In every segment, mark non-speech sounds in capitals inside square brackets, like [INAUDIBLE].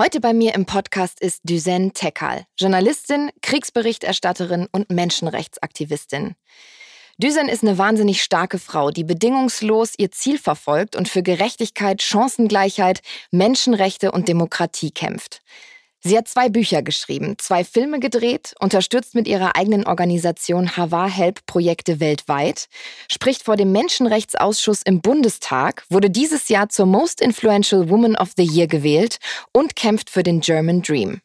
Heute bei mir im Podcast ist Düsen Tekal, Journalistin, Kriegsberichterstatterin und Menschenrechtsaktivistin. Düsen ist eine wahnsinnig starke Frau, die bedingungslos ihr Ziel verfolgt und für Gerechtigkeit, Chancengleichheit, Menschenrechte und Demokratie kämpft. Sie hat zwei Bücher geschrieben, zwei Filme gedreht, unterstützt mit ihrer eigenen Organisation Hava Help Projekte weltweit, spricht vor dem Menschenrechtsausschuss im Bundestag, wurde dieses Jahr zur Most Influential Woman of the Year gewählt und kämpft für den German Dream.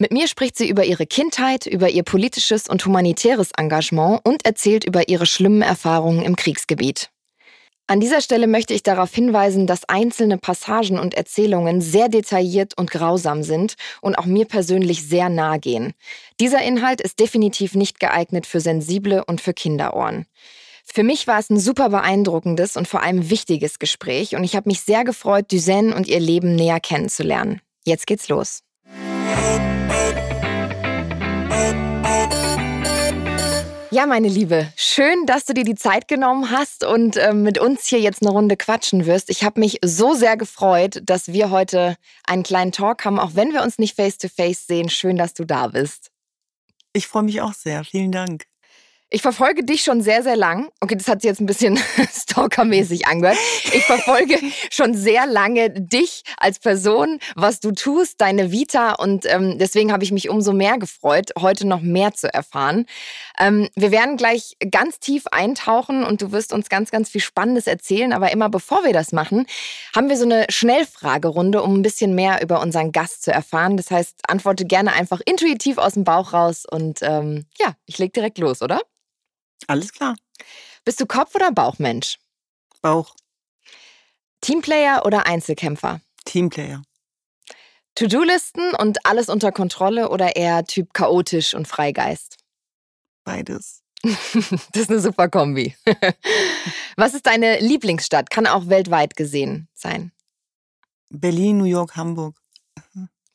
Mit mir spricht sie über ihre Kindheit, über ihr politisches und humanitäres Engagement und erzählt über ihre schlimmen Erfahrungen im Kriegsgebiet. An dieser Stelle möchte ich darauf hinweisen, dass einzelne Passagen und Erzählungen sehr detailliert und grausam sind und auch mir persönlich sehr nahe gehen. Dieser Inhalt ist definitiv nicht geeignet für sensible und für Kinderohren. Für mich war es ein super beeindruckendes und vor allem wichtiges Gespräch und ich habe mich sehr gefreut, Duzen und ihr Leben näher kennenzulernen. Jetzt geht's los. Ja, meine Liebe, schön, dass du dir die Zeit genommen hast und äh, mit uns hier jetzt eine Runde quatschen wirst. Ich habe mich so sehr gefreut, dass wir heute einen kleinen Talk haben, auch wenn wir uns nicht face-to-face -face sehen. Schön, dass du da bist. Ich freue mich auch sehr. Vielen Dank. Ich verfolge dich schon sehr, sehr lang. Okay, das hat sich jetzt ein bisschen [LAUGHS] stalkermäßig angehört. Ich verfolge [LAUGHS] schon sehr lange dich als Person, was du tust, deine Vita und ähm, deswegen habe ich mich umso mehr gefreut, heute noch mehr zu erfahren. Ähm, wir werden gleich ganz tief eintauchen und du wirst uns ganz, ganz viel Spannendes erzählen. Aber immer bevor wir das machen, haben wir so eine Schnellfragerunde, um ein bisschen mehr über unseren Gast zu erfahren. Das heißt, antworte gerne einfach intuitiv aus dem Bauch raus und ähm, ja, ich leg direkt los, oder? Alles klar. Bist du Kopf- oder Bauchmensch? Bauch. Teamplayer oder Einzelkämpfer? Teamplayer. To-Do-Listen und alles unter Kontrolle oder eher Typ chaotisch und Freigeist? Beides. [LAUGHS] das ist eine super Kombi. [LAUGHS] Was ist deine Lieblingsstadt? Kann auch weltweit gesehen sein. Berlin, New York, Hamburg.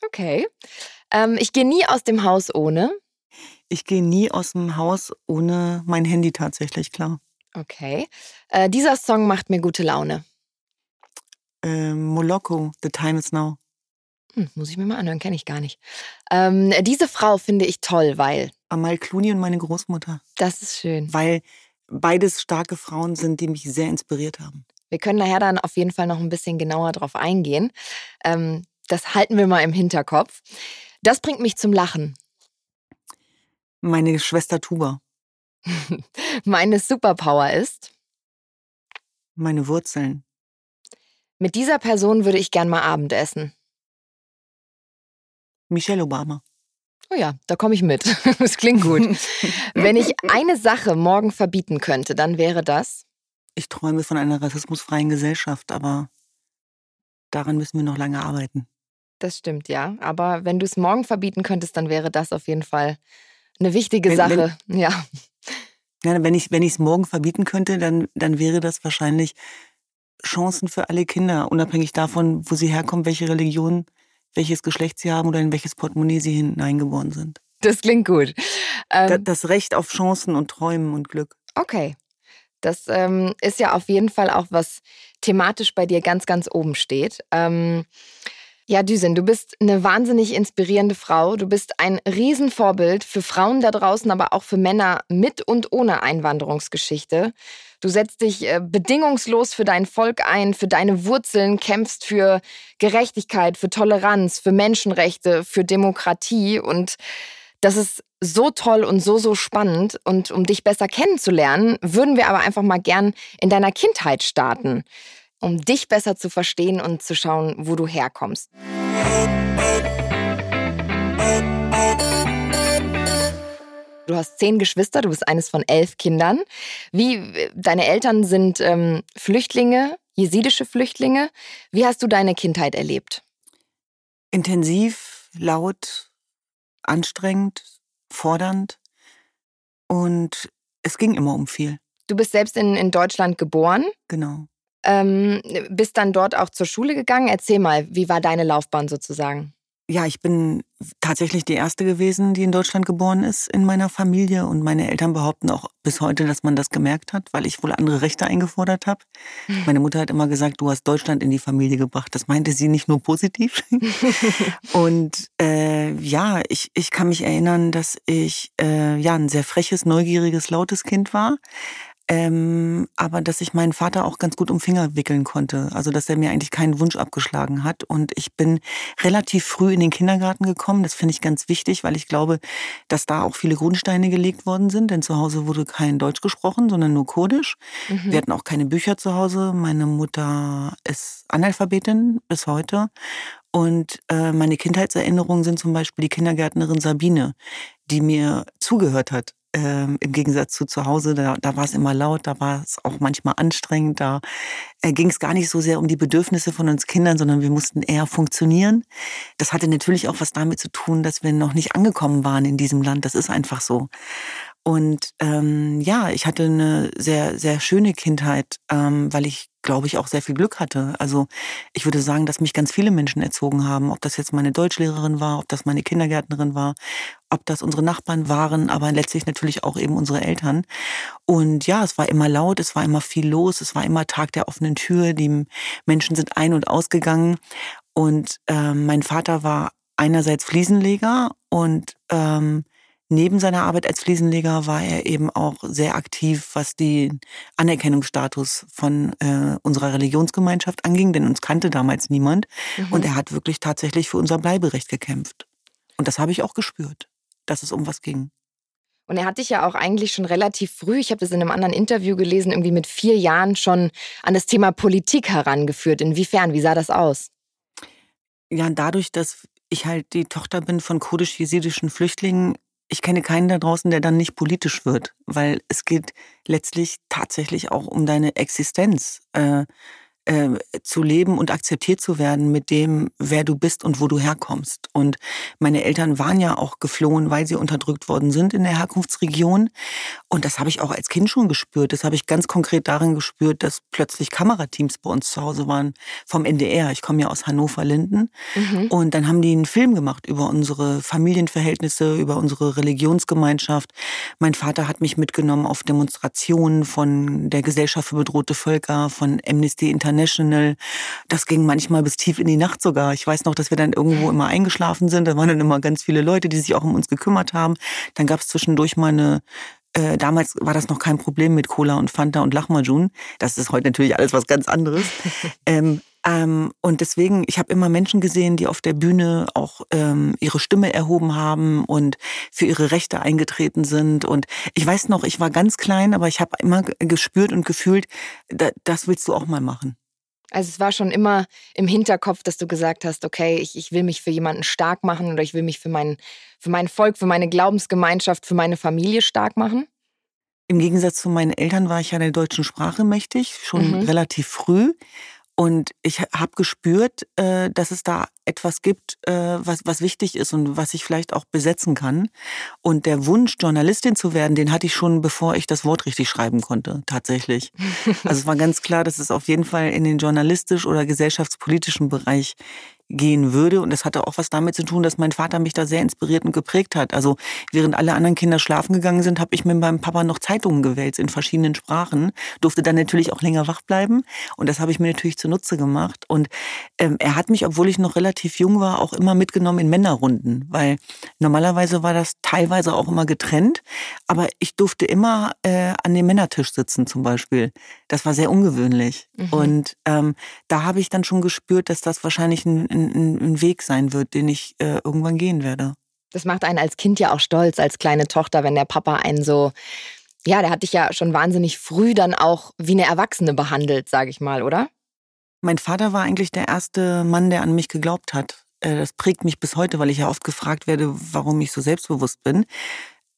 Okay. Ähm, ich gehe nie aus dem Haus ohne. Ich gehe nie aus dem Haus ohne mein Handy tatsächlich, klar. Okay. Äh, dieser Song macht mir gute Laune. Ähm, Moloko, The Time Is Now. Hm, muss ich mir mal anhören, kenne ich gar nicht. Ähm, diese Frau finde ich toll, weil. Amal Clooney und meine Großmutter. Das ist schön. Weil beides starke Frauen sind, die mich sehr inspiriert haben. Wir können nachher dann auf jeden Fall noch ein bisschen genauer drauf eingehen. Ähm, das halten wir mal im Hinterkopf. Das bringt mich zum Lachen. Meine Schwester Tuba. [LAUGHS] Meine Superpower ist? Meine Wurzeln. Mit dieser Person würde ich gern mal Abendessen. Michelle Obama. Oh ja, da komme ich mit. [LAUGHS] Das klingt gut. [LAUGHS] Wenn ich eine Sache morgen verbieten könnte, dann wäre das? Ich träume von einer rassismusfreien Gesellschaft, aber daran müssen wir noch lange arbeiten. Das stimmt, ja. Aber wenn du es morgen verbieten könntest, dann wäre das auf jeden Fall eine wichtige Wenn- Sache. ja. Ja, wenn ich wenn es morgen verbieten könnte, dann dann wäre das wahrscheinlich Chancen für alle Kinder, unabhängig davon, wo sie herkommen, welche Religion, welches Geschlecht sie haben oder in welches Portemonnaie sie hineingeboren sind. Das klingt gut. Ähm, das Recht auf Chancen und Träumen und Glück. okay. Das ähm, ist ja auf jeden Fall auch was thematisch bei dir ganz, ganz oben steht. Ähm, ja, Düsen, du bist eine wahnsinnig inspirierende Frau. Du bist ein Riesenvorbild für Frauen da draußen, aber auch für Männer mit und ohne Einwanderungsgeschichte. Du setzt dich äh, bedingungslos für dein Volk ein, für deine Wurzeln, kämpfst für Gerechtigkeit, für Toleranz, für Menschenrechte, für Demokratie und das ist so toll und so, so spannend. Und um dich besser kennenzulernen, würden wir aber einfach mal gern in deiner Kindheit starten, um dich besser zu verstehen und zu schauen, wo du herkommst. Du hast zehn Geschwister, du bist eines von elf Kindern. Wie deine Eltern sind ähm, Flüchtlinge, jesidische Flüchtlinge. Wie hast du deine Kindheit erlebt? Intensiv, laut, anstrengend, fordernd und es ging immer um viel. Du bist selbst in, in Deutschland geboren, Genau. Ähm, bist dann dort auch zur Schule gegangen. Erzähl mal, wie war deine Laufbahn sozusagen? Ja, ich bin tatsächlich die erste gewesen, die in Deutschland geboren ist in meiner Familie. Und meine Eltern behaupten auch bis heute, dass man das gemerkt hat, weil ich wohl andere Rechte eingefordert habe. [LAUGHS] Meine Mutter hat immer gesagt, du hast Deutschland in die Familie gebracht. Das meinte sie nicht nur positiv. [LAUGHS] und äh, ja, ich, ich kann mich erinnern, dass ich äh, ja ein sehr freches, neugieriges, lautes Kind war. Ähm, aber dass ich meinen Vater auch ganz gut um Finger wickeln konnte. Also dass er mir eigentlich keinen Wunsch abgeschlagen hat. Und ich bin relativ früh in den Kindergarten gekommen. Das finde ich ganz wichtig, weil ich glaube, dass da auch viele Grundsteine gelegt worden sind. Denn zu Hause wurde kein Deutsch gesprochen, sondern nur Kurdisch. Mhm. Wir hatten auch keine Bücher zu Hause. Meine Mutter ist Analphabetin bis heute. Und äh, meine Kindheitserinnerungen sind zum Beispiel die Kindergärtnerin Sabine, die mir zugehört hat ähm, im Gegensatz zu zu Hause, da, da war es immer laut, da war es auch manchmal anstrengend, da äh, ging es gar nicht so sehr um die Bedürfnisse von uns Kindern, sondern wir mussten eher funktionieren. Das hatte natürlich auch was damit zu tun, dass wir noch nicht angekommen waren in diesem Land. Das ist einfach so. Und ähm, ja, ich hatte eine sehr, sehr schöne Kindheit, ähm, weil ich, glaube ich, auch sehr viel Glück hatte. Also ich würde sagen, dass mich ganz viele Menschen erzogen haben, ob das jetzt meine Deutschlehrerin war, ob das meine Kindergärtnerin war, ob das unsere Nachbarn waren, aber letztlich natürlich auch eben unsere Eltern. Und ja, es war immer laut, es war immer viel los, es war immer Tag der offenen Tür, die Menschen sind ein- und ausgegangen. Und ähm, mein Vater war einerseits Fliesenleger und ähm, Neben seiner Arbeit als Fliesenleger war er eben auch sehr aktiv, was den Anerkennungsstatus von äh, unserer Religionsgemeinschaft anging, denn uns kannte damals niemand. Mhm. Und er hat wirklich tatsächlich für unser Bleiberecht gekämpft. Und das habe ich auch gespürt, dass es um was ging. Und er hat dich ja auch eigentlich schon relativ früh, ich habe das in einem anderen Interview gelesen, irgendwie mit vier Jahren schon an das Thema Politik herangeführt. Inwiefern? Wie sah das aus? Ja, dadurch, dass ich halt die Tochter bin von kurdisch-jesidischen Flüchtlingen, ich kenne keinen da draußen, der dann nicht politisch wird, weil es geht letztlich tatsächlich auch um deine Existenz. Äh, äh, zu leben und akzeptiert zu werden mit dem, wer du bist und wo du herkommst. Und meine Eltern waren ja auch geflohen, weil sie unterdrückt worden sind in der Herkunftsregion. Und das habe ich auch als Kind schon gespürt. Das habe ich ganz konkret darin gespürt, dass plötzlich Kamerateams bei uns zu Hause waren vom NDR. Ich komme ja aus Hannover-Linden. Mhm. Und dann haben die einen Film gemacht über unsere Familienverhältnisse, über unsere Religionsgemeinschaft. Mein Vater hat mich mitgenommen auf Demonstrationen von der Gesellschaft für bedrohte Völker, von Amnesty International International. Das ging manchmal bis tief in die Nacht sogar. Ich weiß noch, dass wir dann irgendwo immer eingeschlafen sind. Da waren dann immer ganz viele Leute, die sich auch um uns gekümmert haben. Dann gab es zwischendurch mal eine äh, damals war das noch kein Problem mit Cola und Fanta und Lachmajun. Das ist heute natürlich alles was ganz anderes. [LAUGHS] ähm, ähm, und deswegen, ich habe immer Menschen gesehen, die auf der Bühne auch ähm, ihre Stimme erhoben haben und für ihre Rechte eingetreten sind. Und ich weiß noch, ich war ganz klein, aber ich habe immer gespürt und gefühlt, da, das willst du auch mal machen. Also es war schon immer im Hinterkopf, dass du gesagt hast, okay, ich, ich will mich für jemanden stark machen oder ich will mich für mein, für mein Volk, für meine Glaubensgemeinschaft, für meine Familie stark machen? Im Gegensatz zu meinen Eltern war ich ja der deutschen Sprache mächtig, schon mhm. relativ früh. Und ich habe gespürt, äh, dass es da etwas gibt, äh, was, was wichtig ist und was ich vielleicht auch besetzen kann. Und der Wunsch, Journalistin zu werden, den hatte ich schon, bevor ich das Wort richtig schreiben konnte, tatsächlich. Also es war ganz klar, dass es auf jeden Fall in den journalistisch- oder gesellschaftspolitischen Bereich gehen würde. Und das hatte auch was damit zu tun, dass mein Vater mich da sehr inspiriert und geprägt hat. Also während alle anderen Kinder schlafen gegangen sind, habe ich mit meinem Papa noch Zeitungen gewälzt in verschiedenen Sprachen, durfte dann natürlich auch länger wach bleiben. Und das habe ich mir natürlich zunutze gemacht. Und ähm, er hat mich, obwohl ich noch relativ jung war, auch immer mitgenommen in Männerrunden, weil normalerweise war das teilweise auch immer getrennt. Aber ich durfte immer äh, an dem Männertisch sitzen zum Beispiel. Das war sehr ungewöhnlich. Mhm. Und ähm, da habe ich dann schon gespürt, dass das wahrscheinlich ein ein, ein Weg sein wird, den ich äh, irgendwann gehen werde. Das macht einen als Kind ja auch stolz, als kleine Tochter, wenn der Papa einen so, ja, der hat dich ja schon wahnsinnig früh dann auch wie eine Erwachsene behandelt, sage ich mal, oder? Mein Vater war eigentlich der erste Mann, der an mich geglaubt hat. Äh, das prägt mich bis heute, weil ich ja oft gefragt werde, warum ich so selbstbewusst bin.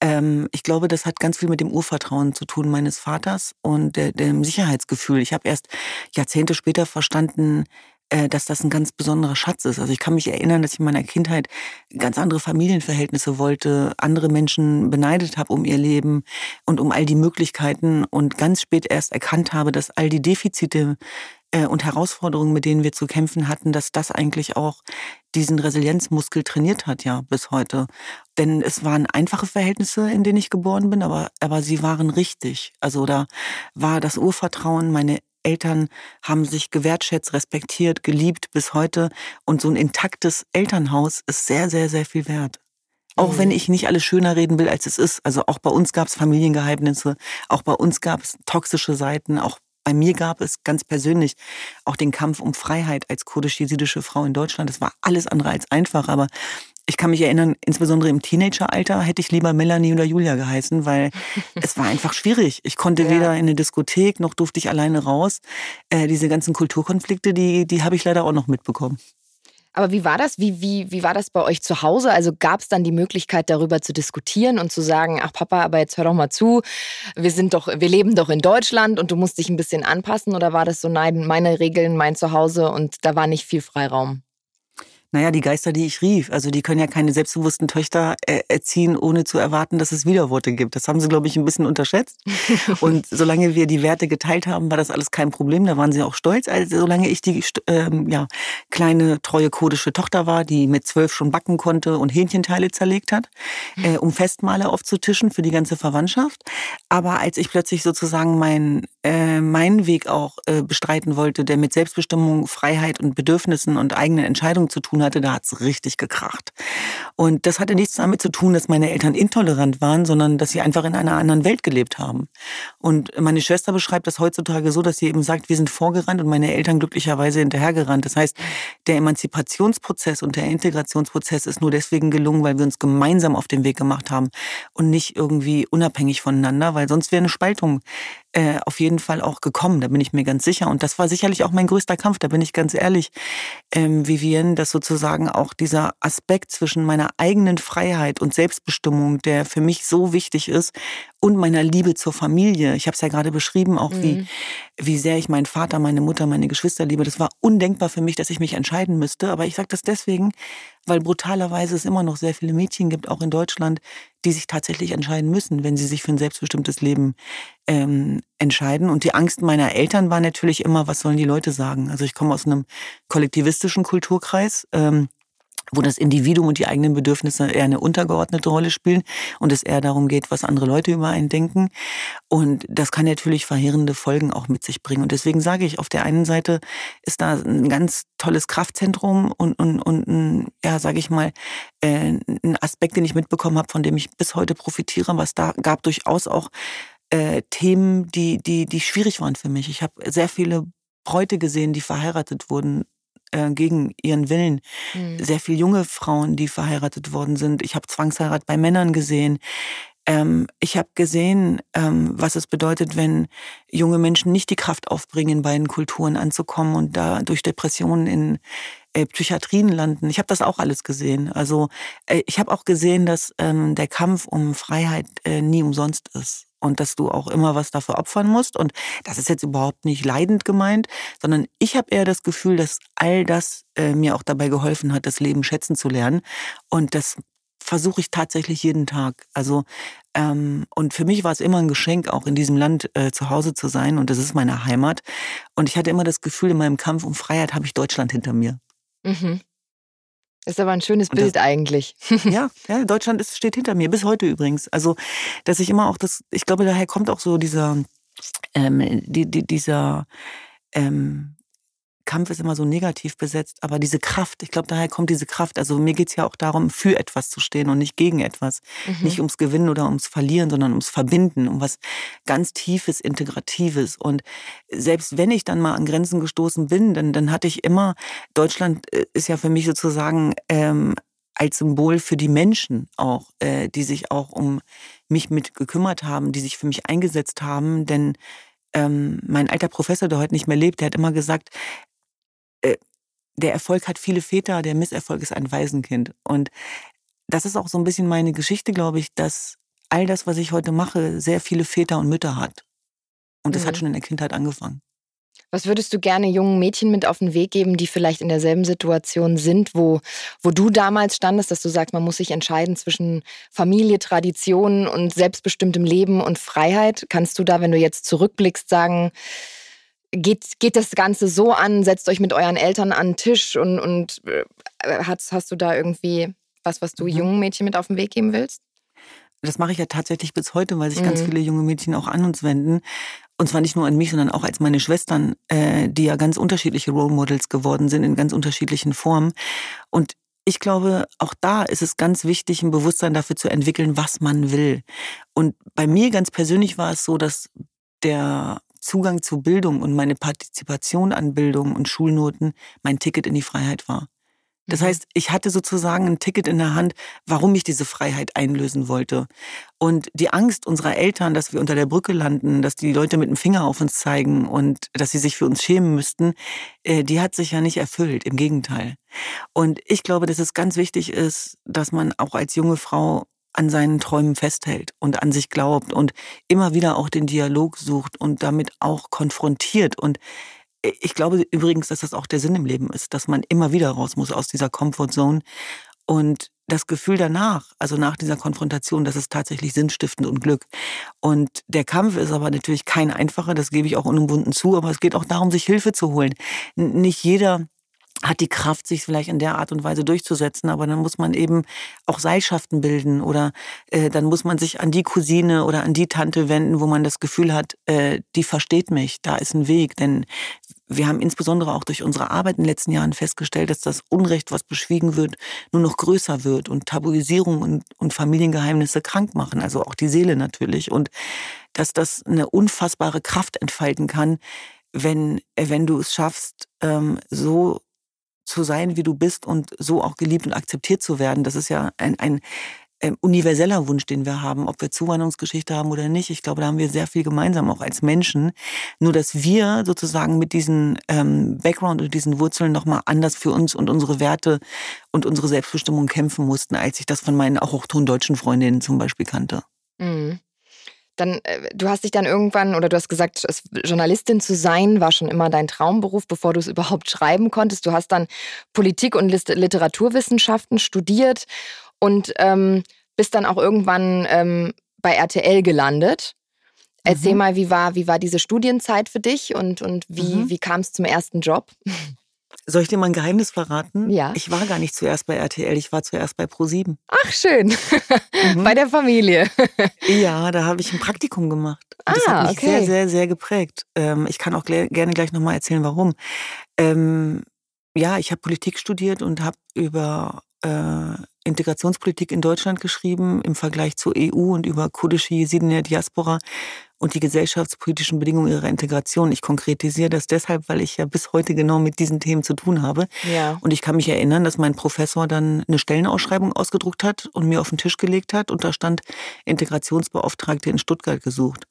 Ähm, ich glaube, das hat ganz viel mit dem Urvertrauen zu tun meines Vaters und dem Sicherheitsgefühl. Ich habe erst Jahrzehnte später verstanden, dass das ein ganz besonderer Schatz ist. Also ich kann mich erinnern, dass ich in meiner Kindheit ganz andere Familienverhältnisse wollte, andere Menschen beneidet habe um ihr Leben und um all die Möglichkeiten und ganz spät erst erkannt habe, dass all die Defizite äh, und Herausforderungen, mit denen wir zu kämpfen hatten, dass das eigentlich auch diesen Resilienzmuskel trainiert hat, ja, bis heute. Denn es waren einfache Verhältnisse, in denen ich geboren bin, aber, aber sie waren richtig. Also da war das Urvertrauen, meine Eltern haben sich gewertschätzt, respektiert, geliebt bis heute. Und so ein intaktes Elternhaus ist sehr, sehr, sehr viel wert. Auch mhm. wenn ich nicht alles schöner reden will, als es ist. Also auch bei uns gab es Familiengeheimnisse, auch bei uns gab es toxische Seiten, auch bei mir gab es ganz persönlich auch den Kampf um Freiheit als kurdisch-jesidische Frau in Deutschland. Das war alles andere als einfach, aber ich kann mich erinnern, insbesondere im Teenageralter hätte ich lieber Melanie oder Julia geheißen, weil [LAUGHS] es war einfach schwierig. Ich konnte ja. weder in eine Diskothek noch durfte ich alleine raus. Äh, diese ganzen Kulturkonflikte, die, die habe ich leider auch noch mitbekommen. Aber wie war das? Wie, wie, wie war das bei euch zu Hause? Also gab es dann die Möglichkeit, darüber zu diskutieren und zu sagen, ach Papa, aber jetzt hör doch mal zu, wir sind doch, wir leben doch in Deutschland und du musst dich ein bisschen anpassen? Oder war das so, nein, meine Regeln, mein Zuhause und da war nicht viel Freiraum? Naja, die Geister, die ich rief, also die können ja keine selbstbewussten Töchter äh, erziehen, ohne zu erwarten, dass es Widerworte gibt. Das haben sie, glaube ich, ein bisschen unterschätzt. [LAUGHS] Und solange wir die Werte geteilt haben, war das alles kein Problem. Da waren sie auch stolz. Also solange ich die ähm, ja, kleine, treue kurdische Tochter war, die mit zwölf schon backen konnte und Hähnchenteile zerlegt hat, äh, um Festmale aufzutischen für die ganze Verwandtschaft. Aber als ich plötzlich sozusagen mein, äh, meinen Weg auch äh, bestreiten wollte, der mit Selbstbestimmung, Freiheit und Bedürfnissen und eigenen Entscheidungen zu tun tun hatte, da hat's richtig gekracht. Und das hatte nichts damit zu tun, dass meine Eltern intolerant waren, sondern dass sie einfach in einer anderen Welt gelebt haben. Und meine Schwester beschreibt das heutzutage so, dass sie eben sagt, wir sind vorgerannt und meine Eltern glücklicherweise hinterhergerannt. Das heißt, der Emanzipationsprozess und der Integrationsprozess ist nur deswegen gelungen, weil wir uns gemeinsam auf den Weg gemacht haben und nicht irgendwie unabhängig voneinander, weil sonst wäre eine Spaltung äh, auf jeden Fall auch gekommen, da bin ich mir ganz sicher. Und das war sicherlich auch mein größter Kampf, da bin ich ganz ehrlich, ähm, Vivienne, dass sozusagen auch dieser Aspekt zwischen meiner eigenen Freiheit und Selbstbestimmung, der für mich so wichtig ist, und meiner Liebe zur Familie. Ich habe es ja gerade beschrieben, auch mhm. wie, wie sehr ich meinen Vater, meine Mutter, meine Geschwister liebe. Das war undenkbar für mich, dass ich mich entscheiden müsste. Aber ich sage das deswegen, weil brutalerweise es immer noch sehr viele Mädchen gibt, auch in Deutschland, die sich tatsächlich entscheiden müssen, wenn sie sich für ein selbstbestimmtes Leben ähm, entscheiden. Und die Angst meiner Eltern war natürlich immer, was sollen die Leute sagen? Also ich komme aus einem kollektivistischen Kulturkreis. Ähm, wo das Individuum und die eigenen Bedürfnisse eher eine untergeordnete Rolle spielen und es eher darum geht, was andere Leute über einen denken. Und das kann natürlich verheerende Folgen auch mit sich bringen. Und deswegen sage ich, auf der einen Seite ist da ein ganz tolles Kraftzentrum und, und, und ein, ja, sage ich mal, äh, ein Aspekt, den ich mitbekommen habe, von dem ich bis heute profitiere, was da gab durchaus auch äh, Themen, die, die, die schwierig waren für mich. Ich habe sehr viele Bräute gesehen, die verheiratet wurden äh, gegen ihren Willen. Mhm. Sehr viele junge Frauen, die verheiratet worden sind. Ich habe Zwangsheirat bei Männern gesehen. Ähm, ich habe gesehen, ähm, was es bedeutet, wenn junge Menschen nicht die Kraft aufbringen, in beiden Kulturen anzukommen und da durch Depressionen in äh, Psychiatrien landen. Ich habe das auch alles gesehen. Also äh, ich habe auch gesehen, dass ähm, der Kampf um Freiheit äh, nie umsonst ist und dass du auch immer was dafür opfern musst. Und das ist jetzt überhaupt nicht leidend gemeint, sondern ich habe eher das Gefühl, dass all das äh, mir auch dabei geholfen hat, das Leben schätzen zu lernen. Und das versuche ich tatsächlich jeden Tag. Also ähm, und für mich war es immer ein Geschenk, auch in diesem Land äh, zu Hause zu sein. Und das ist meine Heimat. Und ich hatte immer das Gefühl, in meinem Kampf um Freiheit habe ich Deutschland hinter mir. Mhm. Ist aber ein schönes Bild das, eigentlich. [LAUGHS] ja, ja, Deutschland ist, steht hinter mir, bis heute übrigens. Also, dass ich immer auch das, ich glaube, daher kommt auch so dieser, ähm, die, die, dieser, ähm, Kampf ist immer so negativ besetzt, aber diese Kraft, ich glaube, daher kommt diese Kraft. Also mir geht es ja auch darum, für etwas zu stehen und nicht gegen etwas. Mhm. Nicht ums Gewinnen oder ums Verlieren, sondern ums Verbinden, um was ganz Tiefes, Integratives. Und selbst wenn ich dann mal an Grenzen gestoßen bin, dann, dann hatte ich immer, Deutschland äh, ist ja für mich sozusagen ähm, als Symbol für die Menschen auch, äh, die sich auch um mich mit gekümmert haben, die sich für mich eingesetzt haben. Denn ähm, mein alter Professor, der heute nicht mehr lebt, der hat immer gesagt, äh, der Erfolg hat viele Väter, der Misserfolg ist ein Waisenkind. Und das ist auch so ein bisschen meine Geschichte, glaube ich, dass all das, was ich heute mache, sehr viele Väter und Mütter hat. Und das mhm. hat schon in der Kindheit angefangen. Was würdest du gerne jungen Mädchen mit auf den Weg geben, die vielleicht in derselben Situation sind, wo, wo du damals standest, dass du sagst, man muss sich entscheiden zwischen Familie, Tradition und selbstbestimmtem Leben und Freiheit? Kannst du da, wenn du jetzt zurückblickst, sagen, geht, geht das Ganze so an, setzt euch mit euren Eltern an den Tisch und, und äh, hast, hast du da irgendwie was, was du mhm. jungen Mädchen mit auf den Weg geben willst? Das mache ich ja tatsächlich bis heute, weil sich mhm. ganz viele junge Mädchen auch an uns wenden. Und zwar nicht nur an mich, sondern auch als meine Schwestern, äh, die ja ganz unterschiedliche Role Models geworden sind in ganz unterschiedlichen Formen. Und ich glaube, auch da ist es ganz wichtig, ein Bewusstsein dafür zu entwickeln, was man will. Und bei mir ganz persönlich war es so, dass der Zugang zu Bildung und meine Partizipation an Bildung und Schulnoten mein Ticket in die Freiheit war. Das mhm. heißt, ich hatte sozusagen ein Ticket in der Hand, warum ich diese Freiheit einlösen wollte. Und die Angst unserer Eltern, dass wir unter der Brücke landen, dass die Leute mit dem Finger auf uns zeigen und dass sie sich für uns schämen müssten, äh, die hat sich ja nicht erfüllt. Im Gegenteil. Und ich glaube, dass es ganz wichtig ist, dass man auch als junge Frau an seinen Träumen festhält und an sich glaubt und immer wieder auch den Dialog sucht und damit auch konfrontiert und ich glaube übrigens, dass das auch der Sinn im Leben ist, dass man immer wieder raus muss aus dieser Comfortzone. Und das Gefühl danach, also nach dieser Konfrontation, das ist tatsächlich sinnstiftend und Glück. Und der Kampf ist aber natürlich kein einfacher, das gebe ich auch unumwunden zu, aber es geht auch darum, sich Hilfe zu holen. Nicht jeder hat die Kraft, sich vielleicht in der Art und Weise durchzusetzen, aber dann muss man eben auch Seilschaften bilden oder äh, dann muss man sich an die Cousine oder an die Tante wenden, wo man das Gefühl hat, äh, die versteht mich, da ist ein Weg. Denn wir haben insbesondere auch durch unsere Arbeit in den letzten Jahren festgestellt, dass das Unrecht, was beschwiegen wird, nur noch größer wird und Tabuisierung und, und Familiengeheimnisse krank machen, also auch die Seele natürlich. Und dass das eine unfassbare Kraft entfalten kann, wenn, wenn du es schaffst, ähm, so zu sein, wie du bist und so auch geliebt und akzeptiert zu werden. Das ist ja ein, ein, universeller Wunsch, den wir haben, ob wir Zuwanderungsgeschichte haben oder nicht. Ich glaube, da haben wir sehr viel gemeinsam, auch als Menschen. Nur, dass wir sozusagen mit diesem ähm, Background und diesen Wurzeln nochmal anders für uns und unsere Werte und unsere Selbstbestimmung kämpfen mussten, als ich das von meinen auch hochtondeutschen Freundinnen zum Beispiel kannte. Mhm dann, äh, du hast dich dann irgendwann, oder du hast gesagt, Journalistin zu sein war schon immer dein Traumberuf, bevor du es überhaupt schreiben konntest. Du hast dann Politik und Literaturwissenschaften studiert und ähm, bist dann auch irgendwann ähm, bei RTL gelandet. Erzähl mhm. mal, wie war, wie war diese Studienzeit für dich und, und wie, mhm. wie kam es zum ersten Job? [LAUGHS] Soll ich dir mal ein Geheimnis verraten? Ja. Ich war gar nicht zuerst bei RTL, ich war zuerst bei Pro7. Ach, schön. Mhm. bei der Familie. ja, da habe ich ein Praktikum gemacht. Das ah, hat mich okay. sehr, sehr, sehr geprägt. Ähm, ich kann auch gerne gleich nochmal erzählen, warum. Ähm, ja, ich habe Politik studiert und habe über äh, Integrationspolitik in Deutschland geschrieben im Vergleich zur EU und über kurdische Jesiden in der Diaspora und die gesellschaftspolitischen Bedingungen ihrer Integration. Ich konkretisiere das deshalb, weil ich ja bis heute genau mit diesen Themen zu tun habe. Ja. Und ich kann mich erinnern, dass mein Professor dann eine Stellenausschreibung ausgedruckt hat und mir auf den Tisch gelegt hat und da stand Integrationsbeauftragte in Stuttgart gesucht.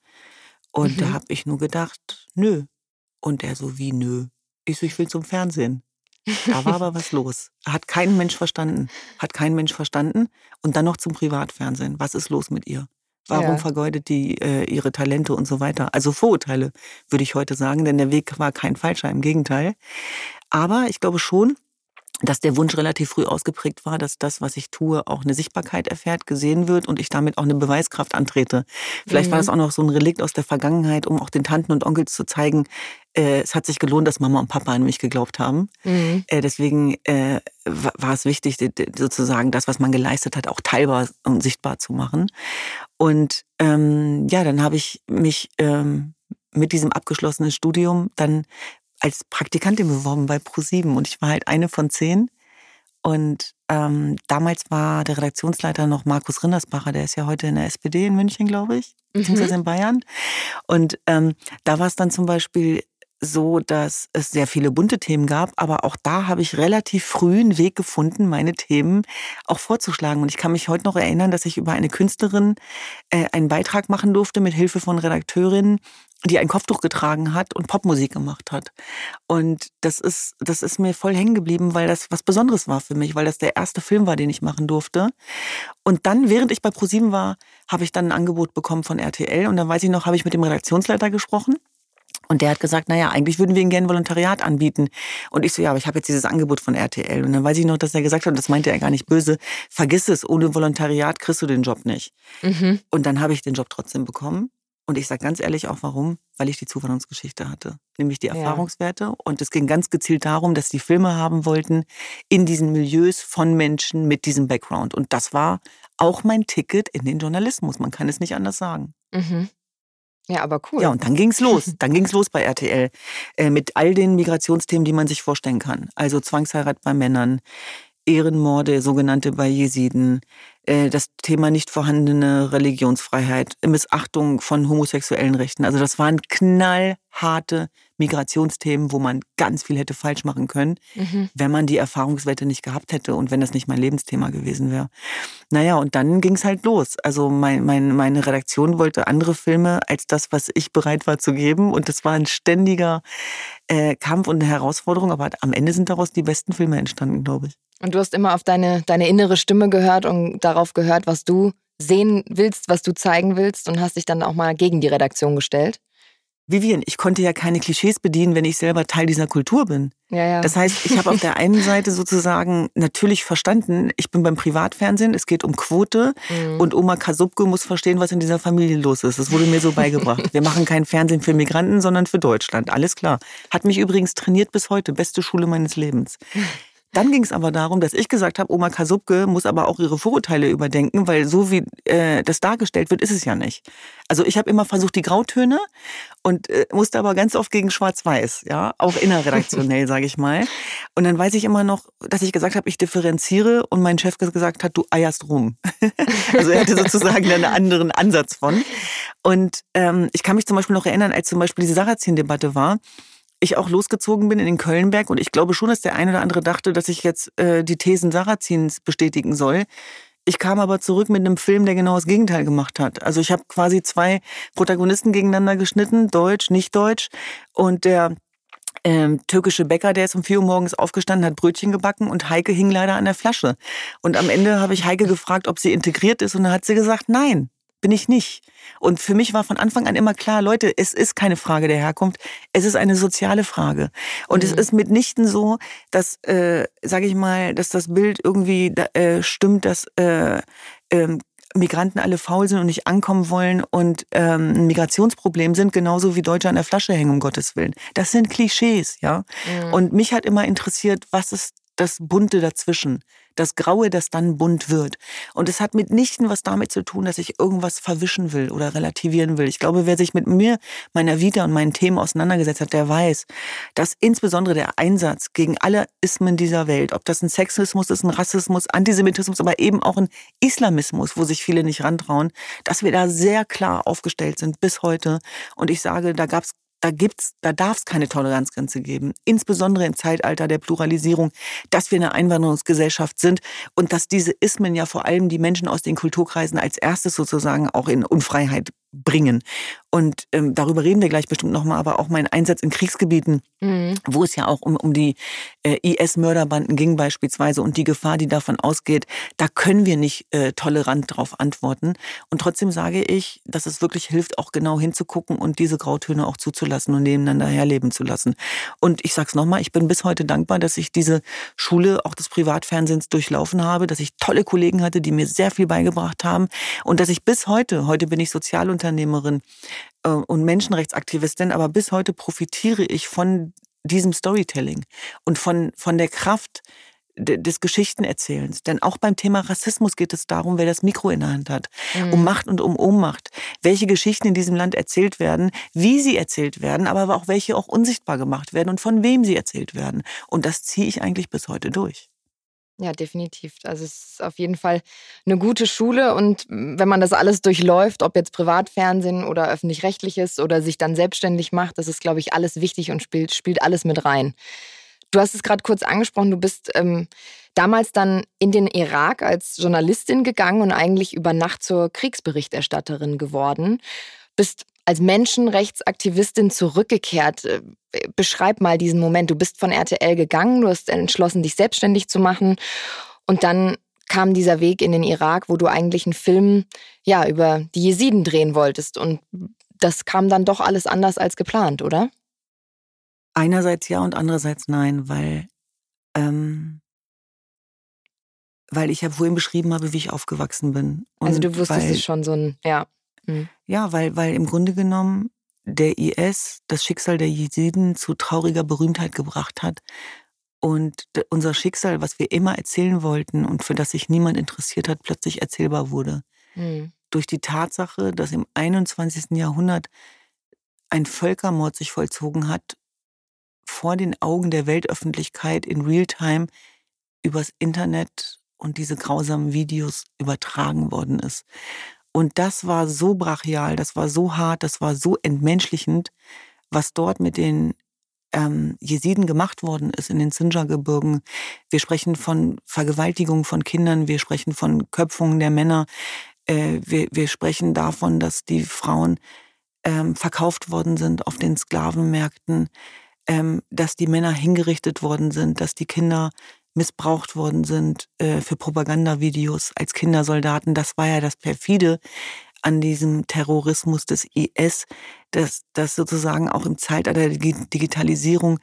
Und mhm. da habe ich nur gedacht, nö. Und er so wie nö. Ich so, ich will zum Fernsehen. Da war aber was los. Hat kein Mensch verstanden. Hat kein Mensch verstanden. Und dann noch zum Privatfernsehen. Was ist los mit ihr? Warum ja. vergeudet die äh, ihre Talente und so weiter? Also Vorurteile, würde ich heute sagen, denn der Weg war kein falscher, im Gegenteil. Aber ich glaube schon, dass der Wunsch relativ früh ausgeprägt war, dass das, was ich tue, auch eine Sichtbarkeit erfährt, gesehen wird und ich damit auch eine Beweiskraft antrete. Vielleicht mhm. war das auch noch so ein Relikt aus der Vergangenheit, um auch den Tanten und Onkels zu zeigen, äh, es hat sich gelohnt, dass Mama und Papa an mich geglaubt haben. Mhm. Äh, deswegen äh, war es wichtig, sozusagen das, was man geleistet hat, auch teilbar und sichtbar zu machen. Und ähm, ja, dann habe ich mich ähm, mit diesem abgeschlossenen Studium dann als Praktikantin beworben bei ProSieben und ich war halt eine von zehn. Und ähm, damals war der Redaktionsleiter noch Markus Rindersbacher, der ist ja heute in der SPD in München, glaube ich, beziehungsweise mhm. in Bayern. Und ähm, da war es dann zum Beispiel so, dass es sehr viele bunte Themen gab, aber auch da habe ich relativ früh einen Weg gefunden, meine Themen auch vorzuschlagen. Und ich kann mich heute noch erinnern, dass ich über eine Künstlerin äh, einen Beitrag machen durfte mit Hilfe von Redakteurinnen, die ein Kopftuch getragen hat und Popmusik gemacht hat. Und das ist, das ist mir voll hängen geblieben, weil das was Besonderes war für mich, weil das der erste Film war, den ich machen durfte. Und dann, während ich bei ProSieben war, habe ich dann ein Angebot bekommen von RTL und dann weiß ich noch, habe ich mit dem Redaktionsleiter gesprochen und der hat gesagt, naja, eigentlich würden wir Ihnen gerne Volontariat anbieten. Und ich so, ja, aber ich habe jetzt dieses Angebot von RTL. Und dann weiß ich noch, dass er gesagt hat, und das meinte er gar nicht böse, vergiss es, ohne Volontariat kriegst du den Job nicht. Mhm. Und dann habe ich den Job trotzdem bekommen. Und ich sage ganz ehrlich auch warum, weil ich die Zuwanderungsgeschichte hatte, nämlich die Erfahrungswerte. Ja. Und es ging ganz gezielt darum, dass die Filme haben wollten in diesen Milieus von Menschen mit diesem Background. Und das war auch mein Ticket in den Journalismus. Man kann es nicht anders sagen. Mhm. Ja, aber cool. Ja, und dann ging's los. [LAUGHS] Dann ging's los bei RTL äh, mit all den Migrationsthemen, die man sich vorstellen kann. Also Zwangsheirat bei Männern, Ehrenmorde, sogenannte bei Jesiden, äh, das Thema nicht vorhandene Religionsfreiheit, Missachtung von homosexuellen Rechten. Also das waren knallharte Migrationsthemen, wo man ganz viel hätte falsch machen können, mhm. wenn man die Erfahrungswerte nicht gehabt hätte und wenn das nicht mein Lebensthema gewesen wäre. Naja, und dann ging es halt los. Also mein, mein, meine Redaktion wollte andere Filme als das, was ich bereit war zu geben. Und das war ein ständiger äh, Kampf und eine Herausforderung. Aber am Ende sind daraus die besten Filme entstanden, glaube ich. Und du hast immer auf deine, deine innere Stimme gehört und darauf gehört, was du sehen willst, was du zeigen willst und hast dich dann auch mal gegen die Redaktion gestellt? Vivian, ich konnte ja keine Klischees bedienen, wenn ich selber Teil dieser Kultur bin. Ja, ja. Das heißt, ich habe auf der einen Seite sozusagen natürlich verstanden, ich bin beim Privatfernsehen, es geht um Quote mhm. und Oma Kasubke muss verstehen, was in dieser Familie los ist. Das wurde mir so beigebracht. Wir machen kein Fernsehen für Migranten, sondern für Deutschland. Alles klar. Hat mich übrigens trainiert bis heute. Beste Schule meines Lebens. Dann ging es aber darum, dass ich gesagt habe, Oma Kasubke muss aber auch ihre Vorurteile überdenken, weil so wie äh, das dargestellt wird, ist es ja nicht. Also ich habe immer versucht die Grautöne und äh, musste aber ganz oft gegen Schwarz-Weiß, ja, auch innerredaktionell, [LAUGHS] sage ich mal. Und dann weiß ich immer noch, dass ich gesagt habe, ich differenziere und mein Chef gesagt hat, du eierst rum. [LAUGHS] also er hatte sozusagen einen anderen Ansatz von. Und ähm, ich kann mich zum Beispiel noch erinnern, als zum Beispiel diese Sarrazin-Debatte war ich auch losgezogen bin in den Kölnberg und ich glaube schon, dass der eine oder andere dachte, dass ich jetzt äh, die Thesen Sarrazins bestätigen soll. Ich kam aber zurück mit einem Film, der genau das Gegenteil gemacht hat. Also ich habe quasi zwei Protagonisten gegeneinander geschnitten, Deutsch, nicht Deutsch. Und der ähm, türkische Bäcker, der ist um vier Uhr morgens aufgestanden, hat Brötchen gebacken und Heike hing leider an der Flasche. Und am Ende habe ich Heike gefragt, ob sie integriert ist und dann hat sie gesagt, nein bin ich nicht. Und für mich war von Anfang an immer klar, Leute, es ist keine Frage der Herkunft, es ist eine soziale Frage. Und mhm. es ist mitnichten so, dass, äh, sage ich mal, dass das Bild irgendwie äh, stimmt, dass äh, ähm, Migranten alle faul sind und nicht ankommen wollen und ähm, ein Migrationsproblem sind, genauso wie Deutsche an der Flasche hängen, um Gottes Willen. Das sind Klischees, ja. Mhm. Und mich hat immer interessiert, was ist das Bunte dazwischen das Graue, das dann bunt wird. Und es hat mitnichten was damit zu tun, dass ich irgendwas verwischen will oder relativieren will. Ich glaube, wer sich mit mir, meiner Vita und meinen Themen auseinandergesetzt hat, der weiß, dass insbesondere der Einsatz gegen alle Ismen dieser Welt, ob das ein Sexismus ist, ein Rassismus, Antisemitismus, aber eben auch ein Islamismus, wo sich viele nicht rantrauen, dass wir da sehr klar aufgestellt sind bis heute. Und ich sage, da gab es da gibt's, da darf es keine Toleranzgrenze geben. Insbesondere im Zeitalter der Pluralisierung, dass wir eine Einwanderungsgesellschaft sind und dass diese Ismen ja vor allem die Menschen aus den Kulturkreisen als erstes sozusagen auch in Unfreiheit bringen. Und ähm, darüber reden wir gleich bestimmt nochmal, aber auch mein Einsatz in Kriegsgebieten, mhm. wo es ja auch um, um die äh, IS-Mörderbanden ging beispielsweise und die Gefahr, die davon ausgeht, da können wir nicht äh, tolerant darauf antworten. Und trotzdem sage ich, dass es wirklich hilft, auch genau hinzugucken und diese Grautöne auch zuzulassen und nebeneinander herleben zu lassen. Und ich sage es nochmal, ich bin bis heute dankbar, dass ich diese Schule auch des Privatfernsehens durchlaufen habe, dass ich tolle Kollegen hatte, die mir sehr viel beigebracht haben und dass ich bis heute, heute bin ich Sozialunternehmerin, äh, und Menschenrechtsaktivistin, aber bis heute profitiere ich von diesem Storytelling und von, von der Kraft des Geschichtenerzählens. Denn auch beim Thema Rassismus geht es darum, wer das Mikro in der Hand hat. Mhm. Um Macht und um Ohnmacht. Welche Geschichten in diesem Land erzählt werden, wie sie erzählt werden, aber auch welche auch unsichtbar gemacht werden und von wem sie erzählt werden. Und das ziehe ich eigentlich bis heute durch. Ja, definitiv. Also es ist auf jeden Fall eine gute Schule und wenn man das alles durchläuft, ob jetzt Privatfernsehen oder öffentlich-rechtliches oder sich dann selbstständig macht, das ist, glaube ich, alles wichtig und spielt, spielt alles mit rein. Du hast es gerade kurz angesprochen, du bist ähm, damals dann in den Irak als Journalistin gegangen und eigentlich über Nacht zur Kriegsberichterstatterin geworden. Bist als Menschenrechtsaktivistin zurückgekehrt. Äh, beschreib mal diesen Moment. Du bist von RTL gegangen, du hast entschlossen, dich selbstständig zu machen und dann kam dieser Weg in den Irak, wo du eigentlich einen Film ja über die Jesiden drehen wolltest und das kam dann doch alles anders als geplant, oder? Einerseits ja und andererseits nein, weil ähm, weil ich ja vorhin beschrieben habe, wie ich aufgewachsen bin. Und also du wusstest es schon so ein, ja. Mhm. Ja, weil, weil im Grunde genommen der IS das Schicksal der Jesiden zu trauriger Berühmtheit gebracht hat. Und unser Schicksal, was wir immer erzählen wollten und für das sich niemand interessiert hat, plötzlich erzählbar wurde. Mhm. Durch die Tatsache, dass im 21. Jahrhundert ein Völkermord sich vollzogen hat, vor den Augen der Weltöffentlichkeit in Realtime übers Internet und diese grausamen Videos übertragen worden ist. Und das war so brachial, das war so hart, das war so entmenschlichend, was dort mit den ähm, Jesiden gemacht worden ist in den Sinjar-Gebirgen. Wir sprechen von Vergewaltigung von Kindern, wir sprechen von Köpfungen der Männer, äh, wir, wir sprechen davon, dass die Frauen ähm, verkauft worden sind auf den Sklavenmärkten, ähm, dass die Männer hingerichtet worden sind, dass die Kinder missbraucht worden sind äh, für Propagandavideos als Kindersoldaten. Das war ja das perfide an diesem Terrorismus des IS, dass, dass sozusagen auch im Zeitalter der Digitalisierung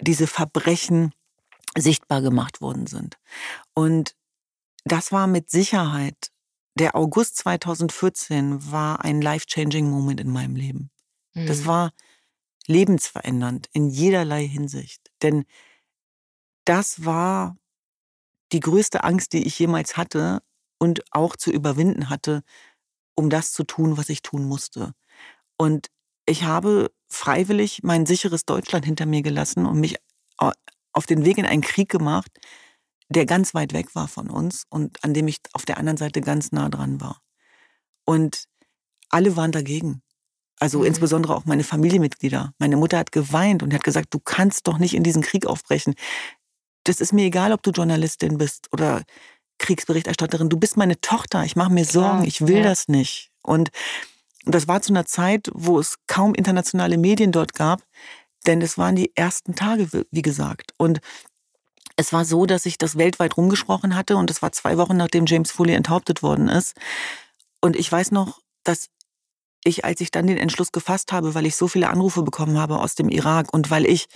diese Verbrechen sichtbar gemacht worden sind. Und das war mit Sicherheit, der August 2014 war ein life-changing Moment in meinem Leben. Mhm. Das war lebensverändernd in jederlei Hinsicht. Denn das war die größte Angst, die ich jemals hatte und auch zu überwinden hatte, um das zu tun, was ich tun musste. Und ich habe freiwillig mein sicheres Deutschland hinter mir gelassen und mich auf den Weg in einen Krieg gemacht, der ganz weit weg war von uns und an dem ich auf der anderen Seite ganz nah dran war. Und alle waren dagegen. Also mhm. insbesondere auch meine Familienmitglieder. Meine Mutter hat geweint und hat gesagt, du kannst doch nicht in diesen Krieg aufbrechen das ist mir egal, ob du Journalistin bist oder Kriegsberichterstatterin. Du bist meine Tochter. Ich mache mir Sorgen. Ich will ja. das nicht. Und das war zu einer Zeit, wo es kaum internationale Medien dort gab, denn es waren die ersten Tage, wie gesagt. Und es war so, dass ich das weltweit rumgesprochen hatte und es war zwei Wochen, nachdem James Foley enthauptet worden ist. Und ich weiß noch, dass ich, als ich dann den Entschluss gefasst habe, weil ich so viele Anrufe bekommen habe aus dem Irak und weil ich,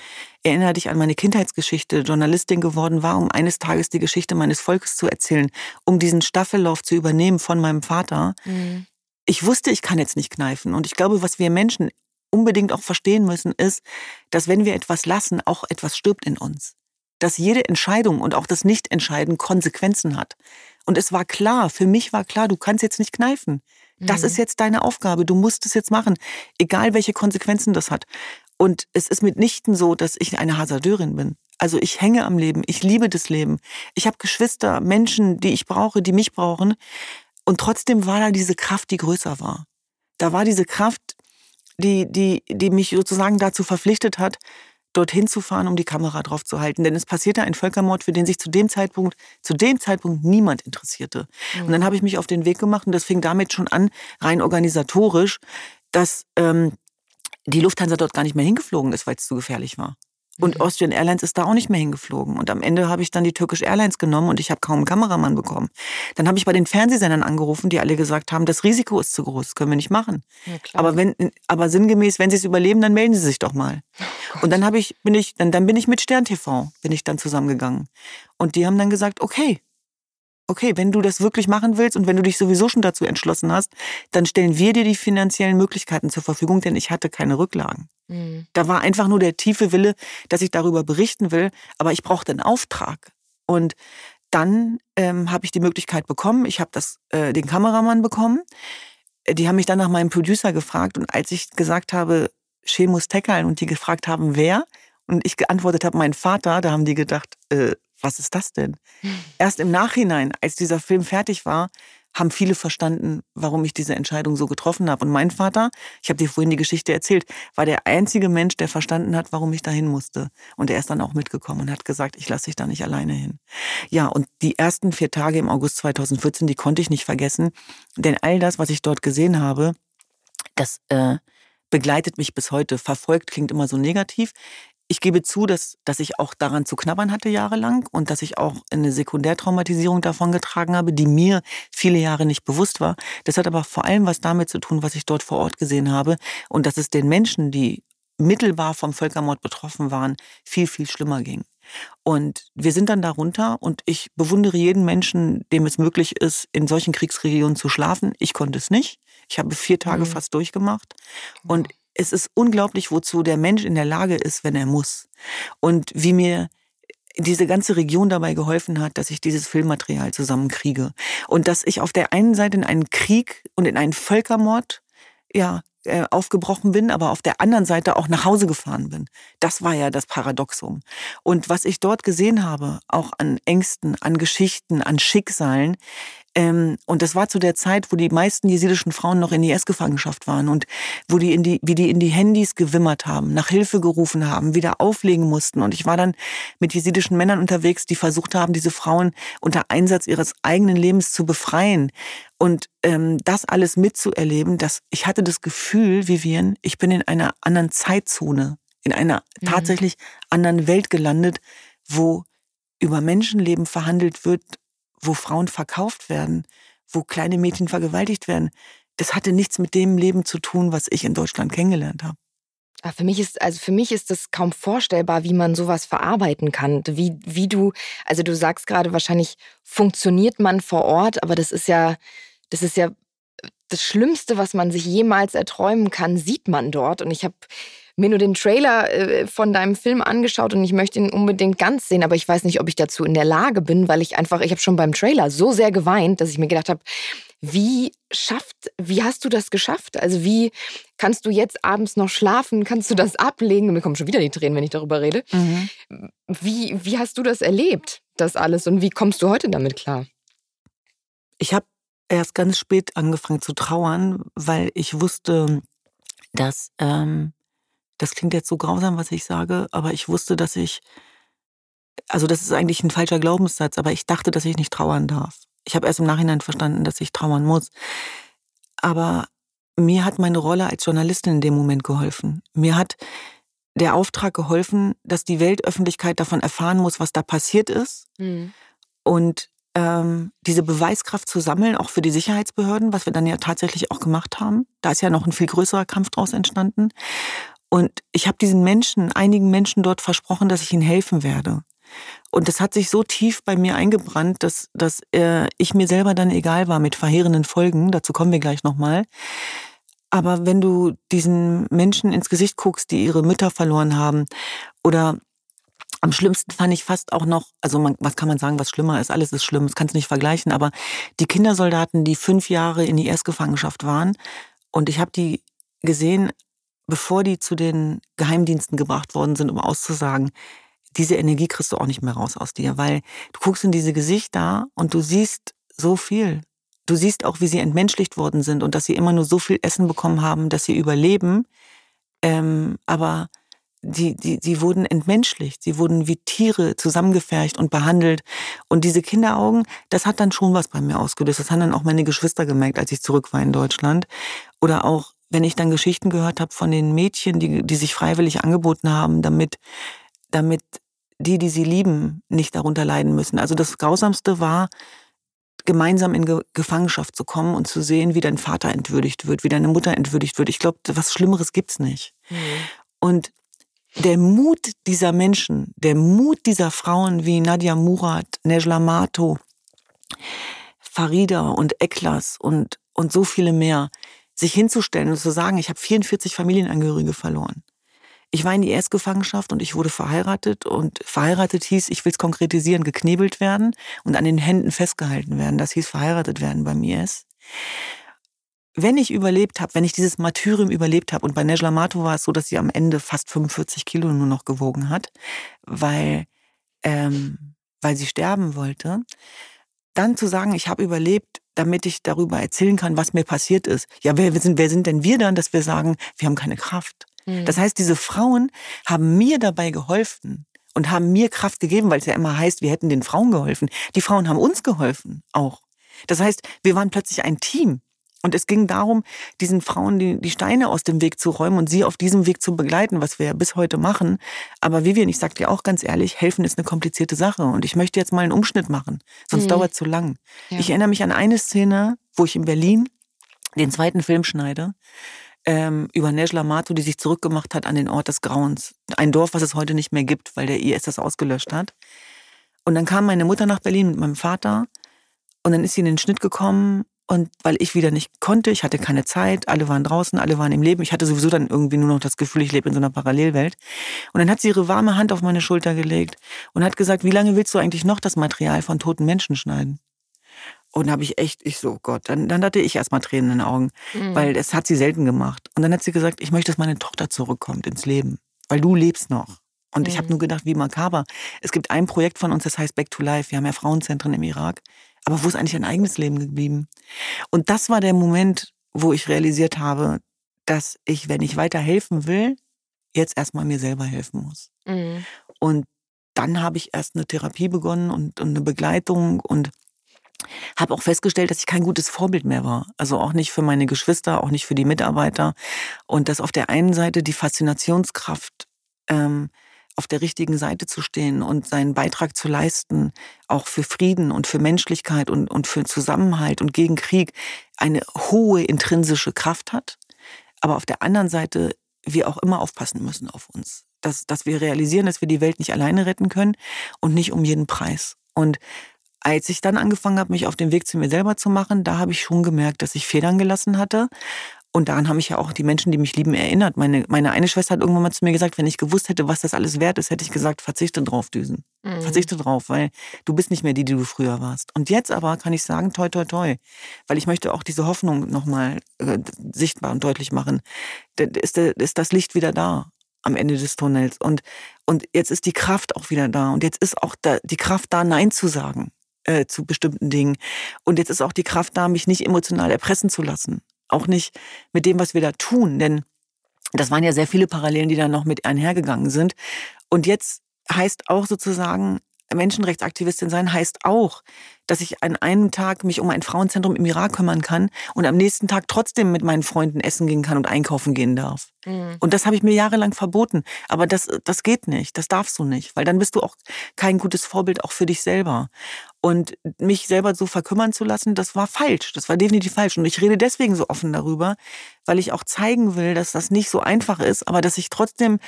erinnere dich an meine Kindheitsgeschichte, Journalistin geworden war, um eines Tages die Geschichte meines Volkes zu erzählen, um diesen Staffellauf zu übernehmen von meinem Vater. Mhm. Ich wusste, ich kann jetzt nicht kneifen. Und ich glaube, was wir Menschen unbedingt auch verstehen müssen, ist, dass wenn wir etwas lassen, auch etwas stirbt in uns. Dass jede Entscheidung und auch das Nichtentscheiden Konsequenzen hat. Und es war klar, für mich war klar, du kannst jetzt nicht kneifen. Das mhm. ist jetzt deine Aufgabe. Du musst es jetzt machen, egal welche Konsequenzen das hat. Und es ist mitnichten so, dass ich eine Hasardeurin bin. Also ich hänge am Leben, ich liebe das Leben. Ich habe Geschwister, Menschen, die ich brauche, die mich brauchen. Und trotzdem war da diese Kraft, die größer war. Da war diese Kraft, die, die, die mich sozusagen dazu verpflichtet hat, dorthin zu fahren, um die Kamera drauf zu halten. Denn es passierte ein Völkermord, für den sich zu dem Zeitpunkt, zu dem Zeitpunkt niemand interessierte. Mhm. Und dann habe ich mich auf den Weg gemacht und das fing damit schon an, rein organisatorisch, dass ähm, die Lufthansa dort gar nicht mehr hingeflogen ist, weil es zu gefährlich war. Und mhm. Austrian Airlines ist da auch nicht mehr hingeflogen. Und am Ende habe ich dann die Turkish Airlines genommen und ich habe kaum einen Kameramann bekommen. Dann habe ich bei den Fernsehsendern angerufen, die alle gesagt haben, das Risiko ist zu groß, das können wir nicht machen. Ja, aber wenn, aber sinngemäß, wenn sie es überleben, dann melden sie sich doch mal. [LAUGHS] Oh und dann habe ich, bin ich, dann, dann bin ich mit Stern TV, bin ich dann zusammengegangen. Und die haben dann gesagt, okay, okay, wenn du das wirklich machen willst und wenn du dich sowieso schon dazu entschlossen hast, dann stellen wir dir die finanziellen Möglichkeiten zur Verfügung, denn ich hatte keine Rücklagen. Mhm. Da war einfach nur der tiefe Wille, dass ich darüber berichten will, aber ich brauchte einen Auftrag. Und dann ähm, habe ich die Möglichkeit bekommen, ich habe äh, den Kameramann bekommen. Die haben mich dann nach meinem Producer gefragt und als ich gesagt habe, Shemus Tekal und die gefragt haben, wer, und ich geantwortet habe, mein Vater, da haben die gedacht, äh, was ist das denn? Erst im Nachhinein, als dieser Film fertig war, haben viele verstanden, warum ich diese Entscheidung so getroffen habe. Und mein Vater, ich habe dir vorhin die Geschichte erzählt, war der einzige Mensch, der verstanden hat, warum ich dahin musste. Und er ist dann auch mitgekommen und hat gesagt, ich lasse dich da nicht alleine hin. Ja, und die ersten vier Tage im August 2014, die konnte ich nicht vergessen. Denn all das, was ich dort gesehen habe, das äh, begleitet mich bis heute. Verfolgt klingt immer so negativ. Ich gebe zu, dass, dass ich auch daran zu knabbern hatte jahrelang und dass ich auch eine Sekundärtraumatisierung davon getragen habe, die mir viele Jahre nicht bewusst war. Das hat aber vor allem was damit zu tun, was ich dort vor Ort gesehen habe und dass es den Menschen, die mittelbar vom Völkermord betroffen waren, viel, viel schlimmer ging. Und wir sind dann darunter und ich bewundere jeden Menschen, dem es möglich ist, in solchen Kriegsregionen zu schlafen. Ich konnte es nicht. Ich habe vier Tage mhm. fast durchgemacht. Und es ist unglaublich, wozu der Mensch in der Lage ist, wenn er muss. Und wie mir diese ganze Region dabei geholfen hat, dass ich dieses Filmmaterial zusammenkriege. Und dass ich auf der einen Seite in einen Krieg und in einen Völkermord ja, äh, aufgebrochen bin, aber auf der anderen Seite auch nach Hause gefahren bin. Das war ja das Paradoxum. Und was ich dort gesehen habe, auch an Ängsten, an Geschichten, an Schicksalen, ähm, und das war zu der Zeit, wo die meisten jesidischen Frauen noch in IS-Gefangenschaft waren und wo die in die, wie die in die Handys gewimmert haben, nach Hilfe gerufen haben, wieder auflegen mussten. Und ich war dann mit jesidischen Männern unterwegs, die versucht haben, diese Frauen unter Einsatz ihres eigenen Lebens zu befreien. Und ähm, das alles mitzuerleben, dass ich hatte das Gefühl, Vivian, ich bin in einer anderen Zeitzone, in einer mhm. tatsächlich anderen Welt gelandet, wo über Menschenleben verhandelt wird wo Frauen verkauft werden, wo kleine Mädchen vergewaltigt werden, das hatte nichts mit dem Leben zu tun, was ich in Deutschland kennengelernt habe. Ah, für mich ist, also für mich ist das kaum vorstellbar, wie man sowas verarbeiten kann. Wie, wie du, also du sagst gerade wahrscheinlich funktioniert man vor Ort, aber das ist ja, das ist ja das Schlimmste, was man sich jemals erträumen kann, sieht man dort. Und ich habe mir nur den Trailer äh, von deinem Film angeschaut und ich möchte ihn unbedingt ganz sehen, aber ich weiß nicht, ob ich dazu in der Lage bin, weil ich einfach, ich habe schon beim Trailer so sehr geweint, dass ich mir gedacht habe, wie schafft, wie hast du das geschafft? Also wie kannst du jetzt abends noch schlafen? Kannst du das ablegen? Mir kommen schon wieder die Tränen, wenn ich darüber rede. Mhm. Wie, wie hast du das erlebt, das alles? Und wie kommst du heute damit klar? Ich habe erst ganz spät angefangen zu trauern, weil ich wusste, dass ähm, das klingt jetzt so grausam, was ich sage, aber ich wusste, dass ich, also das ist eigentlich ein falscher Glaubenssatz, aber ich dachte, dass ich nicht trauern darf. Ich habe erst im Nachhinein verstanden, dass ich trauern muss. Aber mir hat meine Rolle als Journalistin in dem Moment geholfen. Mir hat der Auftrag geholfen, dass die Weltöffentlichkeit davon erfahren muss, was da passiert ist. Mhm. Und ähm, diese Beweiskraft zu sammeln, auch für die Sicherheitsbehörden, was wir dann ja tatsächlich auch gemacht haben. Da ist ja noch ein viel größerer Kampf draus entstanden. Und ich habe diesen Menschen, einigen Menschen dort versprochen, dass ich ihnen helfen werde. Und das hat sich so tief bei mir eingebrannt, dass, dass äh, ich mir selber dann egal war mit verheerenden Folgen. Dazu kommen wir gleich nochmal. Aber wenn du diesen Menschen ins Gesicht guckst, die ihre Mütter verloren haben, oder am schlimmsten fand ich fast auch noch, also man, was kann man sagen, was schlimmer ist? Alles ist schlimm, das kannst du nicht vergleichen, aber die Kindersoldaten, die fünf Jahre in die Erstgefangenschaft waren, und ich habe die gesehen bevor die zu den Geheimdiensten gebracht worden sind, um auszusagen, diese Energie kriegst du auch nicht mehr raus aus dir, weil du guckst in diese Gesichter und du siehst so viel. Du siehst auch, wie sie entmenschlicht worden sind und dass sie immer nur so viel Essen bekommen haben, dass sie überleben. Ähm, aber die, die, die wurden entmenschlicht, sie wurden wie Tiere zusammengefercht und behandelt. Und diese Kinderaugen, das hat dann schon was bei mir ausgelöst. Das haben dann auch meine Geschwister gemerkt, als ich zurück war in Deutschland. Oder auch wenn ich dann Geschichten gehört habe von den Mädchen, die, die sich freiwillig angeboten haben, damit, damit die, die sie lieben, nicht darunter leiden müssen. Also das Grausamste war, gemeinsam in Ge Gefangenschaft zu kommen und zu sehen, wie dein Vater entwürdigt wird, wie deine Mutter entwürdigt wird. Ich glaube, was Schlimmeres gibt's nicht. Mhm. Und der Mut dieser Menschen, der Mut dieser Frauen wie Nadia Murat, Nejla Mato, Farida und Eklas und, und so viele mehr, sich hinzustellen und zu sagen, ich habe 44 Familienangehörige verloren. Ich war in die Erstgefangenschaft und ich wurde verheiratet und verheiratet hieß, ich will es konkretisieren, geknebelt werden und an den Händen festgehalten werden. Das hieß verheiratet werden beim IS. Wenn ich überlebt habe, wenn ich dieses Martyrium überlebt habe und bei Nejla Mato war es so, dass sie am Ende fast 45 Kilo nur noch gewogen hat, weil, ähm, weil sie sterben wollte, dann zu sagen, ich habe überlebt, damit ich darüber erzählen kann, was mir passiert ist. Ja, wer sind, wer sind denn wir dann, dass wir sagen, wir haben keine Kraft? Mhm. Das heißt, diese Frauen haben mir dabei geholfen und haben mir Kraft gegeben, weil es ja immer heißt, wir hätten den Frauen geholfen. Die Frauen haben uns geholfen auch. Das heißt, wir waren plötzlich ein Team. Und es ging darum, diesen Frauen die, die Steine aus dem Weg zu räumen und sie auf diesem Weg zu begleiten, was wir ja bis heute machen. Aber Vivian, ich sag dir auch ganz ehrlich, helfen ist eine komplizierte Sache. Und ich möchte jetzt mal einen Umschnitt machen, sonst mhm. dauert es zu lang. Ja. Ich erinnere mich an eine Szene, wo ich in Berlin den zweiten Film schneide, ähm, über Nejla Mato, die sich zurückgemacht hat an den Ort des Grauens. Ein Dorf, was es heute nicht mehr gibt, weil der IS das ausgelöscht hat. Und dann kam meine Mutter nach Berlin mit meinem Vater und dann ist sie in den Schnitt gekommen Und weil ich wieder nicht konnte, ich hatte keine Zeit, alle waren draußen, alle waren im Leben. Ich hatte sowieso dann irgendwie nur noch das Gefühl, ich lebe in so einer Parallelwelt. Und dann hat sie ihre warme Hand auf meine Schulter gelegt und hat gesagt, wie lange willst du eigentlich noch das Material von toten Menschen schneiden? Und habe ich echt, ich so, Gott, dann, dann hatte ich erstmal Tränen in den Augen, mhm. weil das hat sie selten gemacht. Und dann hat sie gesagt, ich möchte, dass meine Tochter zurückkommt ins Leben, weil du lebst noch. Und mhm. ich habe nur gedacht, wie makaber. Es gibt ein Projekt von uns, das heißt Back to Life. Wir haben ja Frauenzentren im Irak. Aber wo ist eigentlich ein eigenes Leben geblieben? Und das war der Moment, wo ich realisiert habe, dass ich, wenn ich weiter helfen will, jetzt erstmal mir selber helfen muss. Mhm. Und dann habe ich erst eine Therapie begonnen und, und eine Begleitung und habe auch festgestellt, dass ich kein gutes Vorbild mehr war. Also auch nicht für meine Geschwister, auch nicht für die Mitarbeiter. Und dass auf der einen Seite die Faszinationskraft ähm, auf der richtigen Seite zu stehen und seinen Beitrag zu leisten, auch für Frieden und für Menschlichkeit und, und für Zusammenhalt und gegen Krieg, eine hohe intrinsische Kraft hat. Aber auf der anderen Seite wir auch immer aufpassen müssen auf uns. Dass, dass wir realisieren, dass wir die Welt nicht alleine retten können und nicht um jeden Preis. Und als ich dann angefangen habe, mich auf den Weg zu mir selber zu machen, da habe ich schon gemerkt, dass ich Federn gelassen hatte und daran haben mich ja auch die Menschen, die mich lieben, erinnert. Meine, meine eine Schwester hat irgendwann mal zu mir gesagt, wenn ich gewusst hätte, was das alles wert ist, hätte ich gesagt, verzichte drauf, Düsen. Mhm. Verzichte drauf, weil du bist nicht mehr die, die du früher warst. Und jetzt aber kann ich sagen, toi, toi, toi. Weil ich möchte auch diese Hoffnung nochmal äh, sichtbar und deutlich machen. Da ist, ist das Licht wieder da am Ende des Tunnels. Und, und jetzt ist die Kraft auch wieder da. Und jetzt ist auch da, die Kraft da, Nein zu sagen äh, zu bestimmten Dingen. Und jetzt ist auch die Kraft da, mich nicht emotional erpressen zu lassen auch nicht mit dem, was wir da tun, denn das waren ja sehr viele Parallelen, die da noch mit einhergegangen sind. Und jetzt heißt auch sozusagen, Menschenrechtsaktivistin sein heißt auch, dass ich an einem Tag mich um ein Frauenzentrum im Irak kümmern kann und am nächsten Tag trotzdem mit meinen Freunden essen gehen kann und einkaufen gehen darf. Mhm. Und das habe ich mir jahrelang verboten. Aber das, das geht nicht. Das darfst du nicht, weil dann bist du auch kein gutes Vorbild auch für dich selber. Und mich selber so verkümmern zu lassen, das war falsch. Das war definitiv falsch. Und ich rede deswegen so offen darüber, weil ich auch zeigen will, dass das nicht so einfach ist, aber dass ich trotzdem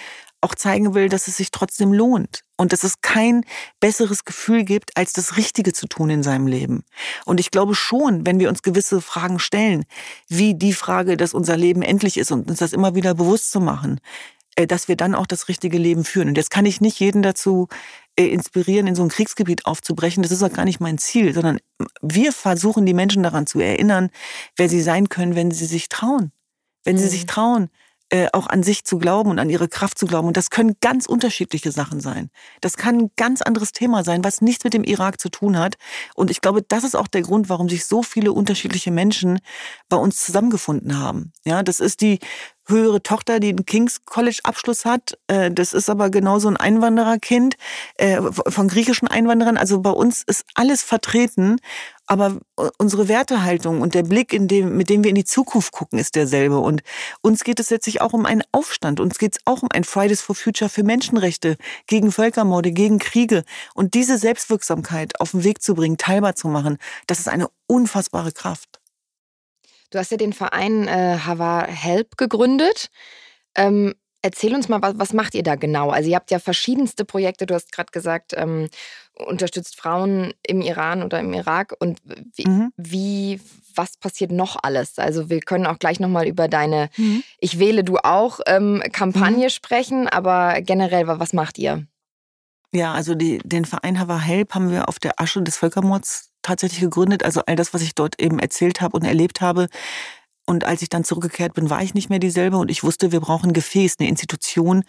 auch zeigen will, dass es sich trotzdem lohnt und dass es kein besseres Gefühl gibt, als das Richtige zu tun in seinem Leben. Und ich glaube schon, wenn wir uns gewisse Fragen stellen, wie die Frage, dass unser Leben endlich ist und uns das immer wieder bewusst zu machen, äh, dass wir dann auch das richtige Leben führen. Und jetzt kann ich nicht jeden dazu äh, inspirieren, in so ein Kriegsgebiet aufzubrechen. Das ist auch gar nicht mein Ziel, sondern wir versuchen, die Menschen daran zu erinnern, wer sie sein können, wenn sie sich trauen. Wenn mhm. sie sich trauen, äh, auch an sich zu glauben und an ihre Kraft zu glauben. Und das können ganz unterschiedliche Sachen sein. Das kann ein ganz anderes Thema sein, was nichts mit dem Irak zu tun hat. Und ich glaube, das ist auch der Grund, warum sich so viele unterschiedliche Menschen bei uns zusammengefunden haben. Ja, das ist die höhere Tochter, die einen King's College Abschluss hat. Äh, das ist aber genauso ein Einwandererkind äh, von griechischen Einwanderern. Also bei uns ist alles vertreten. Aber unsere Wertehaltung und der Blick, in dem, mit dem wir in die Zukunft gucken, ist derselbe. Und uns geht es letztlich auch um einen Aufstand. Uns geht es auch um ein Fridays for Future für Menschenrechte, gegen Völkermorde, gegen Kriege. Und diese Selbstwirksamkeit auf den Weg zu bringen, teilbar zu machen, das ist eine unfassbare Kraft. Du hast ja den Verein äh, Hava Help gegründet. Ähm, erzähl uns mal, was, was, macht ihr da genau? Also ihr habt ja verschiedenste Projekte. Du hast gerade gesagt, ähm, unterstützt Frauen im Iran oder im Irak. Und wie, mhm. wie, was passiert noch alles? Also wir können auch gleich nochmal über deine mhm. Ich wähle du auch ähm, Kampagne mhm. sprechen. Aber generell, was macht ihr? Ja, also die, den Verein Hava Help haben wir auf der Asche des Völkermords tatsächlich gegründet. Also all das, was ich dort eben erzählt habe und erlebt habe. Und als ich dann zurückgekehrt bin, war ich nicht mehr dieselbe und ich wusste, wir brauchen Gefäß, eine Institution,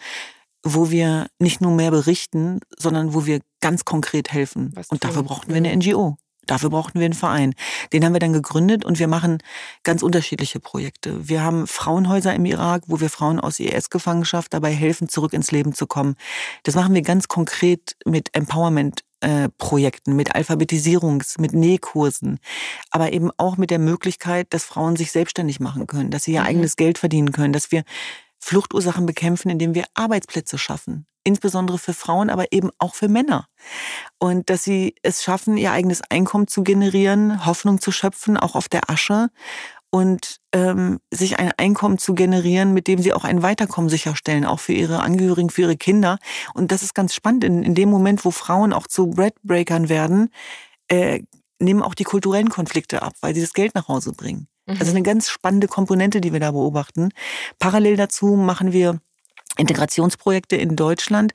wo wir nicht nur mehr berichten, sondern wo wir ganz konkret helfen. Was und dafür brauchten wir eine NGO. Dafür brauchten wir einen Verein. Den haben wir dann gegründet und wir machen ganz unterschiedliche Projekte. Wir haben Frauenhäuser im Irak, wo wir Frauen aus IS-Gefangenschaft dabei helfen, zurück ins Leben zu kommen. Das machen wir ganz konkret mit Empowerment äh, Projekten, mit Alphabetisierungs-, mit Nähkursen, aber eben auch mit der Möglichkeit, dass Frauen sich selbstständig machen können, dass sie ihr mhm. eigenes Geld verdienen können, dass wir Fluchtursachen bekämpfen, indem wir Arbeitsplätze schaffen. Insbesondere für Frauen, aber eben auch für Männer. Und dass sie es schaffen, ihr eigenes Einkommen zu generieren, Hoffnung zu schöpfen, auch auf der Asche und ähm, sich ein Einkommen zu generieren, mit dem sie auch ein Weiterkommen sicherstellen, auch für ihre Angehörigen, für ihre Kinder. Und das ist ganz spannend. In, in dem Moment, wo Frauen auch zu Breadbreakern werden, äh, nehmen auch die kulturellen Konflikte ab, weil sie das Geld nach Hause bringen. Also Mhm. eine ganz spannende Komponente, die wir da beobachten. Parallel dazu machen wir Integrationsprojekte in Deutschland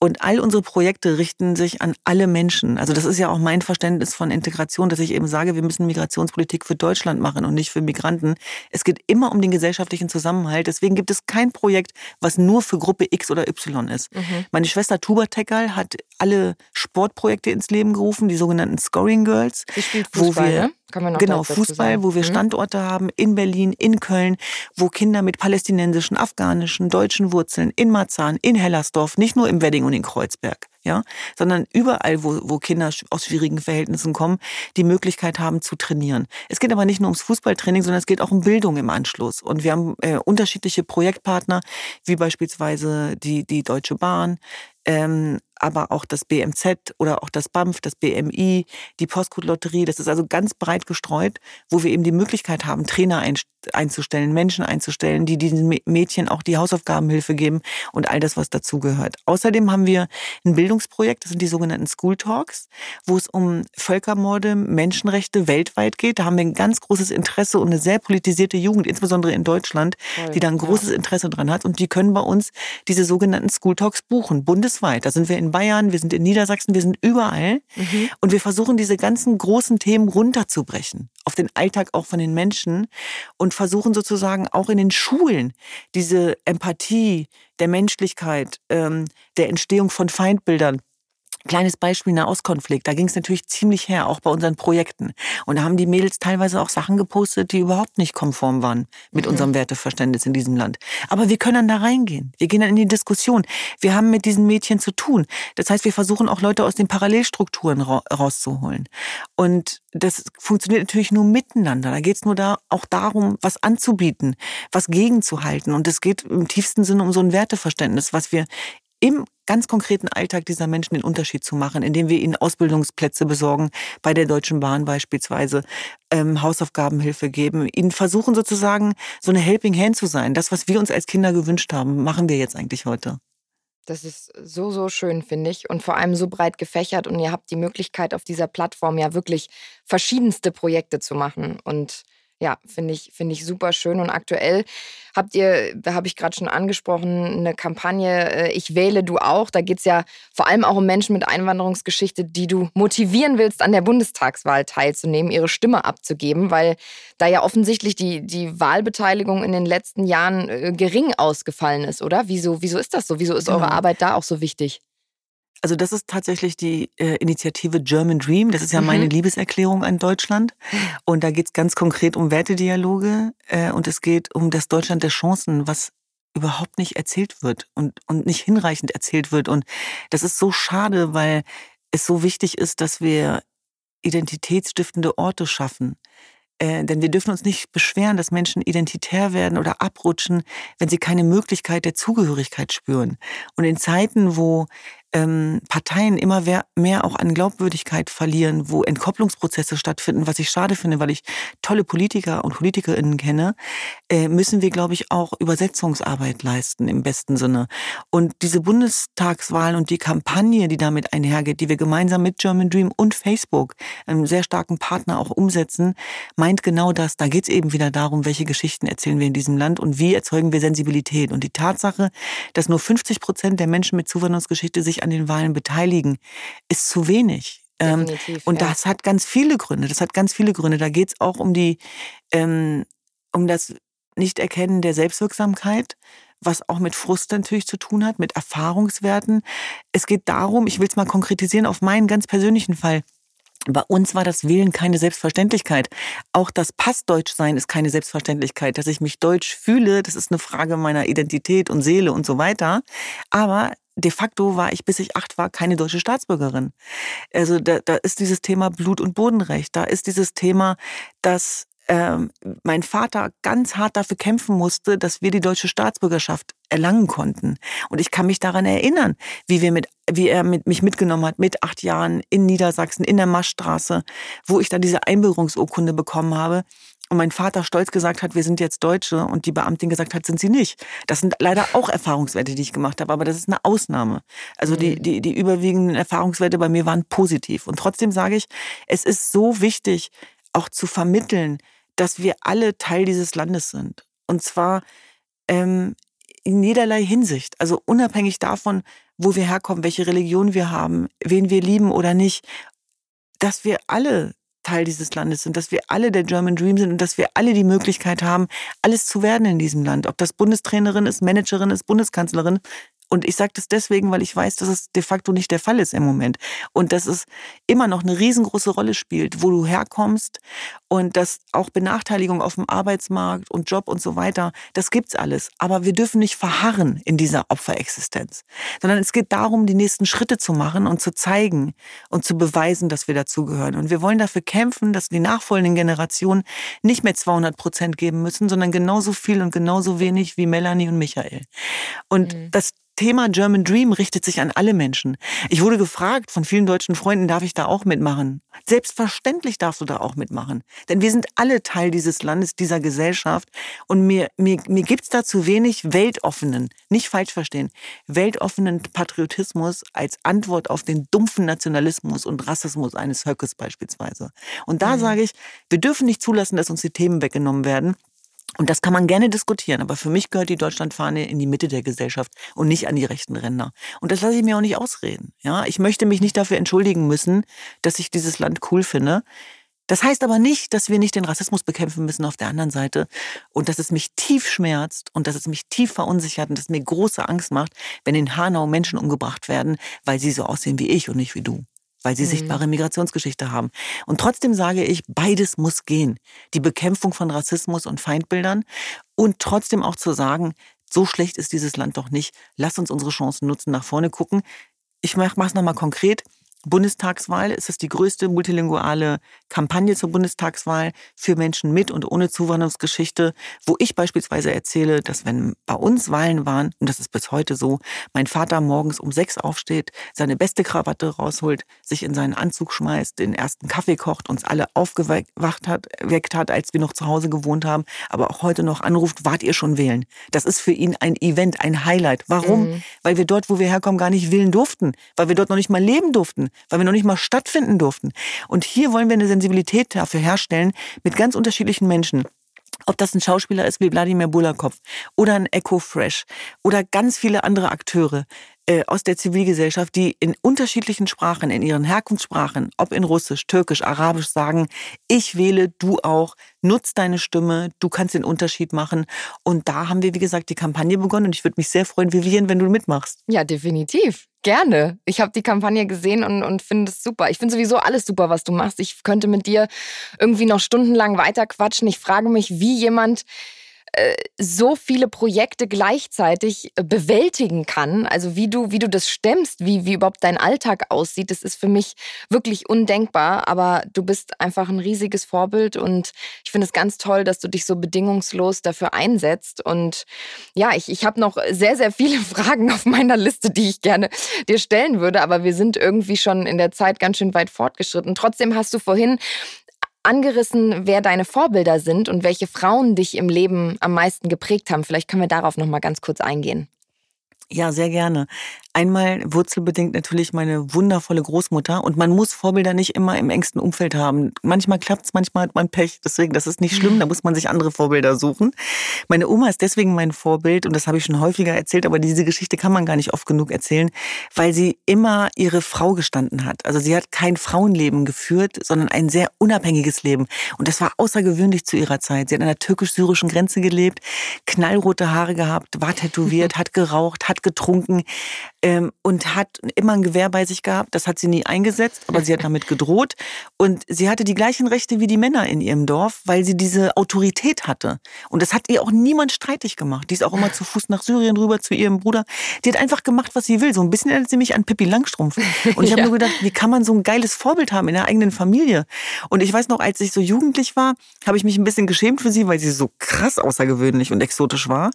und all unsere Projekte richten sich an alle Menschen. Also das ist ja auch mein Verständnis von Integration, dass ich eben sage, wir müssen Migrationspolitik für Deutschland machen und nicht für Migranten. Es geht immer um den gesellschaftlichen Zusammenhalt. Deswegen gibt es kein Projekt, was nur für Gruppe X oder Y ist. Mhm. Meine Schwester Tuba Tekal hat alle Sportprojekte ins Leben gerufen, die sogenannten Scoring Girls. Sie spielt Wo Fußball, wir- ne? Genau, Fußball, wo wir. Standorte haben in Berlin, in Köln, wo Kinder mit palästinensischen, afghanischen, deutschen Wurzeln in Marzahn, in Hellersdorf, nicht nur im Wedding und in Kreuzberg, ja, sondern überall, wo, wo Kinder aus schwierigen Verhältnissen kommen, die Möglichkeit haben zu trainieren. Es geht aber nicht nur ums Fußballtraining, sondern es geht auch um Bildung im Anschluss. Und wir haben äh, unterschiedliche Projektpartner, wie beispielsweise die, die Deutsche Bahn, ähm, aber auch das BMZ oder auch das BAMF, das BMI, die Postcode-Lotterie. Das ist also ganz breit gestreut, wo wir eben die Möglichkeit haben, Trainer ein, einzustellen, Menschen einzustellen, die diesen Mä- Mädchen auch die Hausaufgabenhilfe geben und all das, was dazugehört. Außerdem haben wir ein Bildungsprojekt, das sind die sogenannten School Talks, wo es um Völkermorde, Menschenrechte weltweit geht. Da haben wir ein ganz großes Interesse und eine sehr politisierte Jugend, insbesondere in Deutschland, Toll, die da ein ja. großes Interesse dran hat. Und die können bei uns diese sogenannten School Talks buchen, bundesweit. Da sind wir in Bayern, wir sind in Niedersachsen, wir sind überall. Mhm. Und wir versuchen, diese ganzen großen Themen runterzubrechen, auf den Alltag auch von den Menschen und versuchen sozusagen auch in den Schulen diese Empathie der Menschlichkeit, ähm, der Entstehung von Feindbildern Kleines Beispiel Nahostkonflikt, da ging es natürlich ziemlich her, auch bei unseren Projekten. Und da haben die Mädels teilweise auch Sachen gepostet, die überhaupt nicht konform waren mit Mhm. unserem Werteverständnis in diesem Land. Aber wir können dann da reingehen. Wir gehen dann in die Diskussion. Wir haben mit diesen Mädchen zu tun. Das heißt, wir versuchen auch Leute aus den Parallelstrukturen ra rauszuholen. Und das funktioniert natürlich nur miteinander. Da geht es nur da auch darum, was anzubieten, was gegenzuhalten. Und es geht im tiefsten Sinne um so ein Werteverständnis, was wir im ganz konkreten Alltag dieser Menschen den Unterschied zu machen, indem wir ihnen Ausbildungsplätze besorgen, bei der Deutschen Bahn beispielsweise, ähm, Hausaufgabenhilfe geben, ihnen versuchen sozusagen so eine Helping Hand zu sein. Das, was wir uns als Kinder gewünscht haben, machen wir jetzt eigentlich heute. Das ist so, so schön, finde ich. Und vor allem so breit gefächert. Und ihr habt die Möglichkeit, auf dieser Plattform ja wirklich verschiedenste Projekte zu machen. Und ja, finde ich, finde ich super schön. Und aktuell habt ihr, da habe ich gerade schon angesprochen, eine Kampagne äh, Ich wähle du auch. Da geht es ja vor allem auch um Menschen mit Einwanderungsgeschichte, die du motivieren willst, an der Bundestagswahl teilzunehmen, ihre Stimme abzugeben, weil da ja offensichtlich die, die Wahlbeteiligung in den letzten Jahren äh, gering ausgefallen ist, oder? Wieso, wieso ist das so? Wieso ist eure Genau. Arbeit da auch so wichtig? Also das ist tatsächlich die äh, Initiative German Dream. Das ist ja Mhm. meine Liebeserklärung an Deutschland. Und da geht es ganz konkret um Wertedialoge äh, und es geht um das Deutschland der Chancen, was überhaupt nicht erzählt wird und, und nicht hinreichend erzählt wird. Und das ist so schade, weil es so wichtig ist, dass wir identitätsstiftende Orte schaffen. Äh, denn wir dürfen uns nicht beschweren, dass Menschen identitär werden oder abrutschen, wenn sie keine Möglichkeit der Zugehörigkeit spüren. Und in Zeiten, wo ähm, Parteien immer mehr auch an Glaubwürdigkeit verlieren, wo Entkopplungsprozesse stattfinden, was ich schade finde, weil ich tolle Politiker und Politikerinnen kenne, äh, müssen wir, glaube ich, auch Übersetzungsarbeit leisten im besten Sinne. Und diese Bundestagswahlen und die Kampagne, die damit einhergeht, die wir gemeinsam mit German Dream und Facebook, einem sehr starken Partner, auch umsetzen, meint genau das. Da geht es eben wieder darum, welche Geschichten erzählen wir in diesem Land und wie erzeugen wir Sensibilität. Und die Tatsache, dass nur 50 Prozent der Menschen mit Zuwanderungsgeschichte sich an den Wahlen beteiligen, ist zu wenig. Ähm, Definitiv. und ja. das hat ganz viele Gründe. Das hat ganz viele Gründe. Da geht es auch um die, ähm, um das Nichterkennen der Selbstwirksamkeit, was auch mit Frust natürlich zu tun hat, mit Erfahrungswerten. Es geht darum, ich will es mal konkretisieren auf meinen ganz persönlichen Fall. Bei uns war das Wählen keine Selbstverständlichkeit. Auch das Passdeutschsein ist keine Selbstverständlichkeit. Dass ich mich deutsch fühle, das ist eine Frage meiner Identität und Seele und so weiter. Aber de facto war ich, bis ich acht war, keine deutsche Staatsbürgerin. Also da, da ist dieses Thema Blut- und Bodenrecht. Da ist dieses Thema, dass ähm, mein Vater ganz hart dafür kämpfen musste, dass wir die deutsche Staatsbürgerschaft erlangen konnten. Und ich kann mich daran erinnern, wie wir mit, wie er mit, mich mitgenommen hat mit acht Jahren in Niedersachsen, in der Maschstraße, wo ich dann diese Einbürgerungsurkunde bekommen habe. Und mein Vater stolz gesagt hat, wir sind jetzt Deutsche und die Beamtin gesagt hat, sind sie nicht. Das sind leider auch Erfahrungswerte, die ich gemacht habe, aber das ist eine Ausnahme. Also die, mhm. die, die überwiegenden Erfahrungswerte bei mir waren positiv. Und trotzdem sage ich, es ist so wichtig, auch zu vermitteln, dass wir alle Teil dieses Landes sind. Und zwar ähm, in jederlei Hinsicht. Also unabhängig davon, wo wir herkommen, welche Religion wir haben, wen wir lieben oder nicht, dass wir alle Teil dieses Landes sind, dass wir alle der German Dream sind und dass wir alle die Möglichkeit haben, alles zu werden in diesem Land. Ob das Bundestrainerin ist, Managerin ist, Bundeskanzlerin, und ich sage das deswegen, weil ich weiß, dass es de facto nicht der Fall ist im Moment. Und dass es immer noch eine riesengroße Rolle spielt, wo du herkommst und dass auch Benachteiligung auf dem Arbeitsmarkt und Job und so weiter, das gibt's alles. Aber wir dürfen nicht verharren in dieser Opferexistenz, sondern es geht darum, die nächsten Schritte zu machen und zu zeigen und zu beweisen, dass wir dazugehören. Und wir wollen dafür kämpfen, dass die nachfolgenden Generationen nicht mehr 200 Prozent geben müssen, sondern genauso viel und genauso wenig wie Melanie und Michael. Und mhm. das Thema German Dream richtet sich an alle Menschen. Ich wurde gefragt von vielen deutschen Freunden, darf ich da auch mitmachen? Selbstverständlich darfst du da auch mitmachen. Denn wir sind alle Teil dieses Landes, dieser Gesellschaft. Und mir, mir, mir gibt's da zu wenig weltoffenen, nicht falsch verstehen, weltoffenen Patriotismus als Antwort auf den dumpfen Nationalismus und Rassismus eines Höckes beispielsweise. Und da mhm. sage ich, wir dürfen nicht zulassen, dass uns die Themen weggenommen werden. Und das kann man gerne diskutieren, aber für mich gehört die Deutschlandfahne in die Mitte der Gesellschaft und nicht an die rechten Ränder. Und das lasse ich mir auch nicht ausreden. Ja, ich möchte mich nicht dafür entschuldigen müssen, dass ich dieses Land cool finde. Das heißt aber nicht, dass wir nicht den Rassismus bekämpfen müssen auf der anderen Seite und dass es mich tief schmerzt und dass es mich tief verunsichert und dass es mir große Angst macht, wenn in Hanau Menschen umgebracht werden, weil sie so aussehen wie ich und nicht wie du weil sie mhm. sichtbare Migrationsgeschichte haben. Und trotzdem sage ich, beides muss gehen. Die Bekämpfung von Rassismus und Feindbildern und trotzdem auch zu sagen, so schlecht ist dieses Land doch nicht. Lass uns unsere Chancen nutzen, nach vorne gucken. Ich mache es nochmal konkret. Bundestagswahl ist es die größte multilinguale Kampagne zur Bundestagswahl für Menschen mit und ohne Zuwanderungsgeschichte, wo ich beispielsweise erzähle, dass wenn bei uns Wahlen waren, und das ist bis heute so, mein Vater morgens um sechs aufsteht, seine beste Krawatte rausholt, sich in seinen Anzug schmeißt, den ersten Kaffee kocht, uns alle aufgeweckt hat, weckt hat, als wir noch zu Hause gewohnt haben, aber auch heute noch anruft, wart ihr schon wählen? Das ist für ihn ein Event, ein Highlight. Warum? Mhm. Weil wir dort, wo wir herkommen, gar nicht wählen durften, weil wir dort noch nicht mal leben durften weil wir noch nicht mal stattfinden durften. Und hier wollen wir eine Sensibilität dafür herstellen mit ganz unterschiedlichen Menschen. Ob das ein Schauspieler ist wie Wladimir Bulakov oder ein Echo Fresh oder ganz viele andere Akteure äh, aus der Zivilgesellschaft, die in unterschiedlichen Sprachen, in ihren Herkunftssprachen, ob in Russisch, Türkisch, Arabisch sagen, ich wähle, du auch, nutz deine Stimme, du kannst den Unterschied machen. Und da haben wir, wie gesagt, die Kampagne begonnen und ich würde mich sehr freuen, Vivian, wenn du mitmachst. Ja, definitiv. Gerne. Ich habe die Kampagne gesehen und, und finde es super. Ich finde sowieso alles super, was du machst. Ich könnte mit dir irgendwie noch stundenlang weiterquatschen. Ich frage mich, wie jemand so viele Projekte gleichzeitig äh, bewältigen kann. Also wie du, wie du das stemmst, wie, wie überhaupt dein Alltag aussieht, das ist für mich wirklich undenkbar. Aber du bist einfach ein riesiges Vorbild und ich finde es ganz toll, dass du dich so bedingungslos dafür einsetzt. Und ja, ich, ich habe noch sehr, sehr viele [LAUGHS] Fragen auf meiner Liste, die ich gerne dir stellen würde, aber wir sind irgendwie schon in der Zeit ganz schön weit fortgeschritten. Trotzdem hast du vorhin angerissen, wer deine Vorbilder sind und welche Frauen dich im Leben am meisten geprägt haben. Vielleicht können wir darauf noch mal ganz kurz eingehen. Ja, sehr gerne. Einmal wurzelbedingt natürlich meine wundervolle Großmutter und man muss Vorbilder nicht immer im engsten Umfeld haben. Manchmal klappt's, manchmal hat man Pech, deswegen das ist nicht schlimm, da muss man sich andere Vorbilder suchen. Meine Oma ist deswegen mein Vorbild und das habe ich schon häufiger erzählt, aber diese Geschichte kann man gar nicht oft genug erzählen, weil sie immer ihre Frau gestanden hat. Also sie hat kein Frauenleben geführt, sondern ein sehr unabhängiges Leben und das war außergewöhnlich zu ihrer Zeit. Sie hat an der türkisch-syrischen Grenze gelebt, knallrote Haare gehabt, war tätowiert, [LAUGHS] hat geraucht, hat getrunken, ähm, und hat immer ein Gewehr bei sich gehabt. Das hat sie nie eingesetzt, aber sie hat damit gedroht. Und sie hatte die gleichen Rechte wie die Männer in ihrem Dorf, weil sie diese Autorität hatte. Und das hat ihr auch niemand streitig gemacht. Die ist auch immer zu Fuß nach Syrien rüber zu ihrem Bruder. Die hat einfach gemacht, was sie will. So ein bisschen erinnert sie mich an Pippi Langstrumpf. Und ich habe [LAUGHS] ja. nur gedacht, wie kann man so ein geiles Vorbild haben in der eigenen Familie? Und ich weiß noch, als ich so jugendlich war, habe ich mich ein bisschen geschämt für sie, weil sie so krass außergewöhnlich und exotisch war.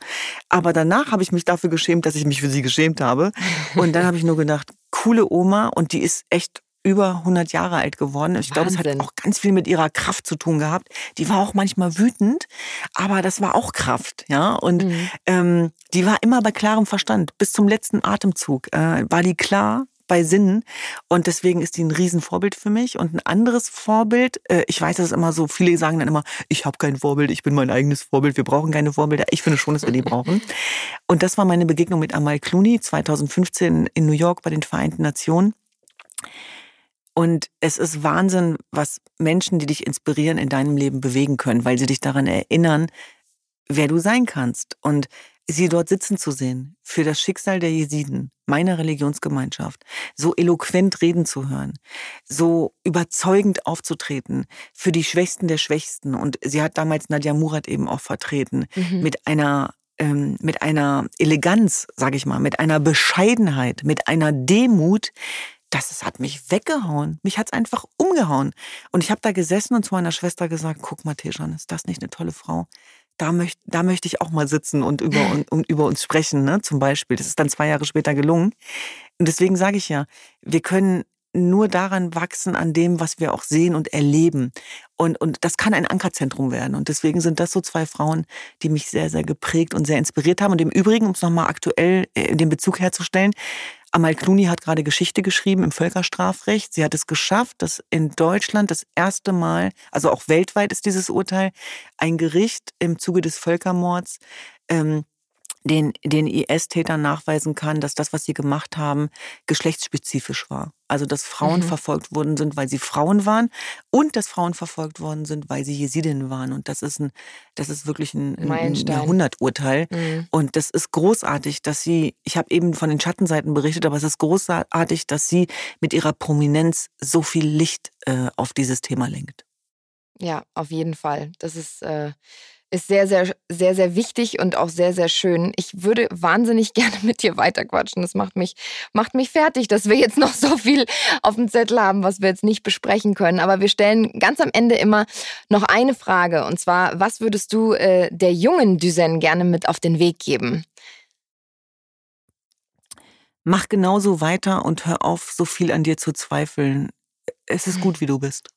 Aber danach habe ich mich dafür geschämt, dass ich mich für sie geschämt habe. Und dann [LAUGHS] habe ich nur gedacht, coole Oma und die ist echt über 100 Jahre alt geworden. Ich glaube, es hat auch ganz viel mit ihrer Kraft zu tun gehabt. Die war auch manchmal wütend, aber das war auch Kraft, ja. Und mhm. ähm, die war immer bei klarem Verstand. Bis zum letzten Atemzug äh, war die klar, bei Sinnen. Und deswegen ist die ein Riesenvorbild für mich. Und ein anderes Vorbild, äh, ich weiß, das ist immer so, viele sagen dann immer, ich habe kein Vorbild, ich bin mein eigenes Vorbild, wir brauchen keine Vorbilder. Ich finde schon, dass wir die brauchen. Und das war meine Begegnung mit Amal Clooney 2015 in New York bei den Vereinten Nationen. Und es ist Wahnsinn, was Menschen, die dich inspirieren, in deinem Leben bewegen können, weil sie dich daran erinnern, wer du sein kannst. Und sie dort sitzen zu sehen, für das Schicksal der Jesiden, meiner Religionsgemeinschaft, so eloquent reden zu hören, so überzeugend aufzutreten, für die Schwächsten der Schwächsten. Und sie hat damals Nadja Murat eben auch vertreten, mhm. mit einer ähm, mit einer Eleganz, sage ich mal, mit einer Bescheidenheit, mit einer Demut, das, das hat mich weggehauen. Mich hat es einfach umgehauen. Und ich habe da gesessen und zu meiner Schwester gesagt, guck mal, Tejan, ist das nicht eine tolle Frau? Da möchte da möchte ich auch mal sitzen und über, und, [LAUGHS] und über uns sprechen, ne? zum Beispiel. Das ist dann zwei Jahre später gelungen. Und deswegen sage ich ja, wir können nur daran wachsen, an dem, was wir auch sehen und erleben. Und, und das kann ein Ankerzentrum werden. Und deswegen sind das so zwei Frauen, die mich sehr, sehr geprägt und sehr inspiriert haben. Und im Übrigen, um es nochmal aktuell in den Bezug herzustellen, Amal Clooney hat gerade Geschichte geschrieben im Völkerstrafrecht. Sie hat es geschafft, dass in Deutschland das erste Mal, also auch weltweit ist dieses Urteil, ein Gericht im Zuge des Völkermords ähm, den, den IS-Tätern nachweisen kann, dass das, was sie gemacht haben, geschlechtsspezifisch war. Also, dass Frauen mhm. verfolgt worden sind, weil sie Frauen waren und dass Frauen verfolgt worden sind, weil sie Jesidinnen waren. Und das ist ein, das ist wirklich ein, ein Jahrhunderturteil. Mhm. Und das ist großartig, dass sie, ich habe eben von den Schattenseiten berichtet, aber es ist großartig, dass sie mit ihrer Prominenz so viel Licht äh, auf dieses Thema lenkt. Ja, auf jeden Fall. Das ist äh, ist sehr, sehr, sehr, sehr wichtig und auch sehr, sehr schön. Ich würde wahnsinnig [LAUGHS] gerne mit dir weiterquatschen. Das macht mich, macht mich fertig, dass wir jetzt noch so viel auf dem Zettel haben, was wir jetzt nicht besprechen können. Aber wir stellen ganz am Ende immer noch eine Frage. Und zwar, was würdest du äh, der jungen Düsen gerne mit auf den Weg geben? Mach genauso weiter und hör auf, so viel an dir zu zweifeln. Es ist gut, wie du bist.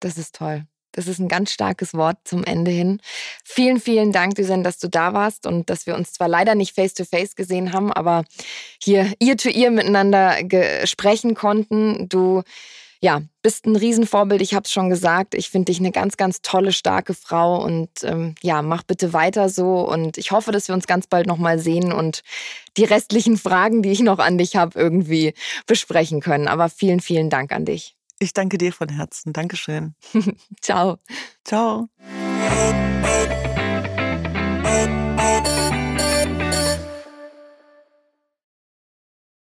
Das ist toll. Das ist ein ganz starkes Wort zum Ende hin. Vielen, vielen Dank, Düsen, dass du da warst und dass wir uns zwar leider nicht face-to-face -face gesehen haben, aber hier ear-to-ear -ear miteinander sprechen konnten. Du ja, bist ein Riesenvorbild, ich habe es schon gesagt. Ich finde dich eine ganz, ganz tolle, starke Frau und ähm, ja, mach bitte weiter so und ich hoffe, dass wir uns ganz bald nochmal sehen und die restlichen Fragen, die ich noch an dich habe, irgendwie besprechen können. Aber vielen, vielen Dank an dich. Ich danke dir von Herzen. Dankeschön. [LAUGHS] Ciao. Ciao.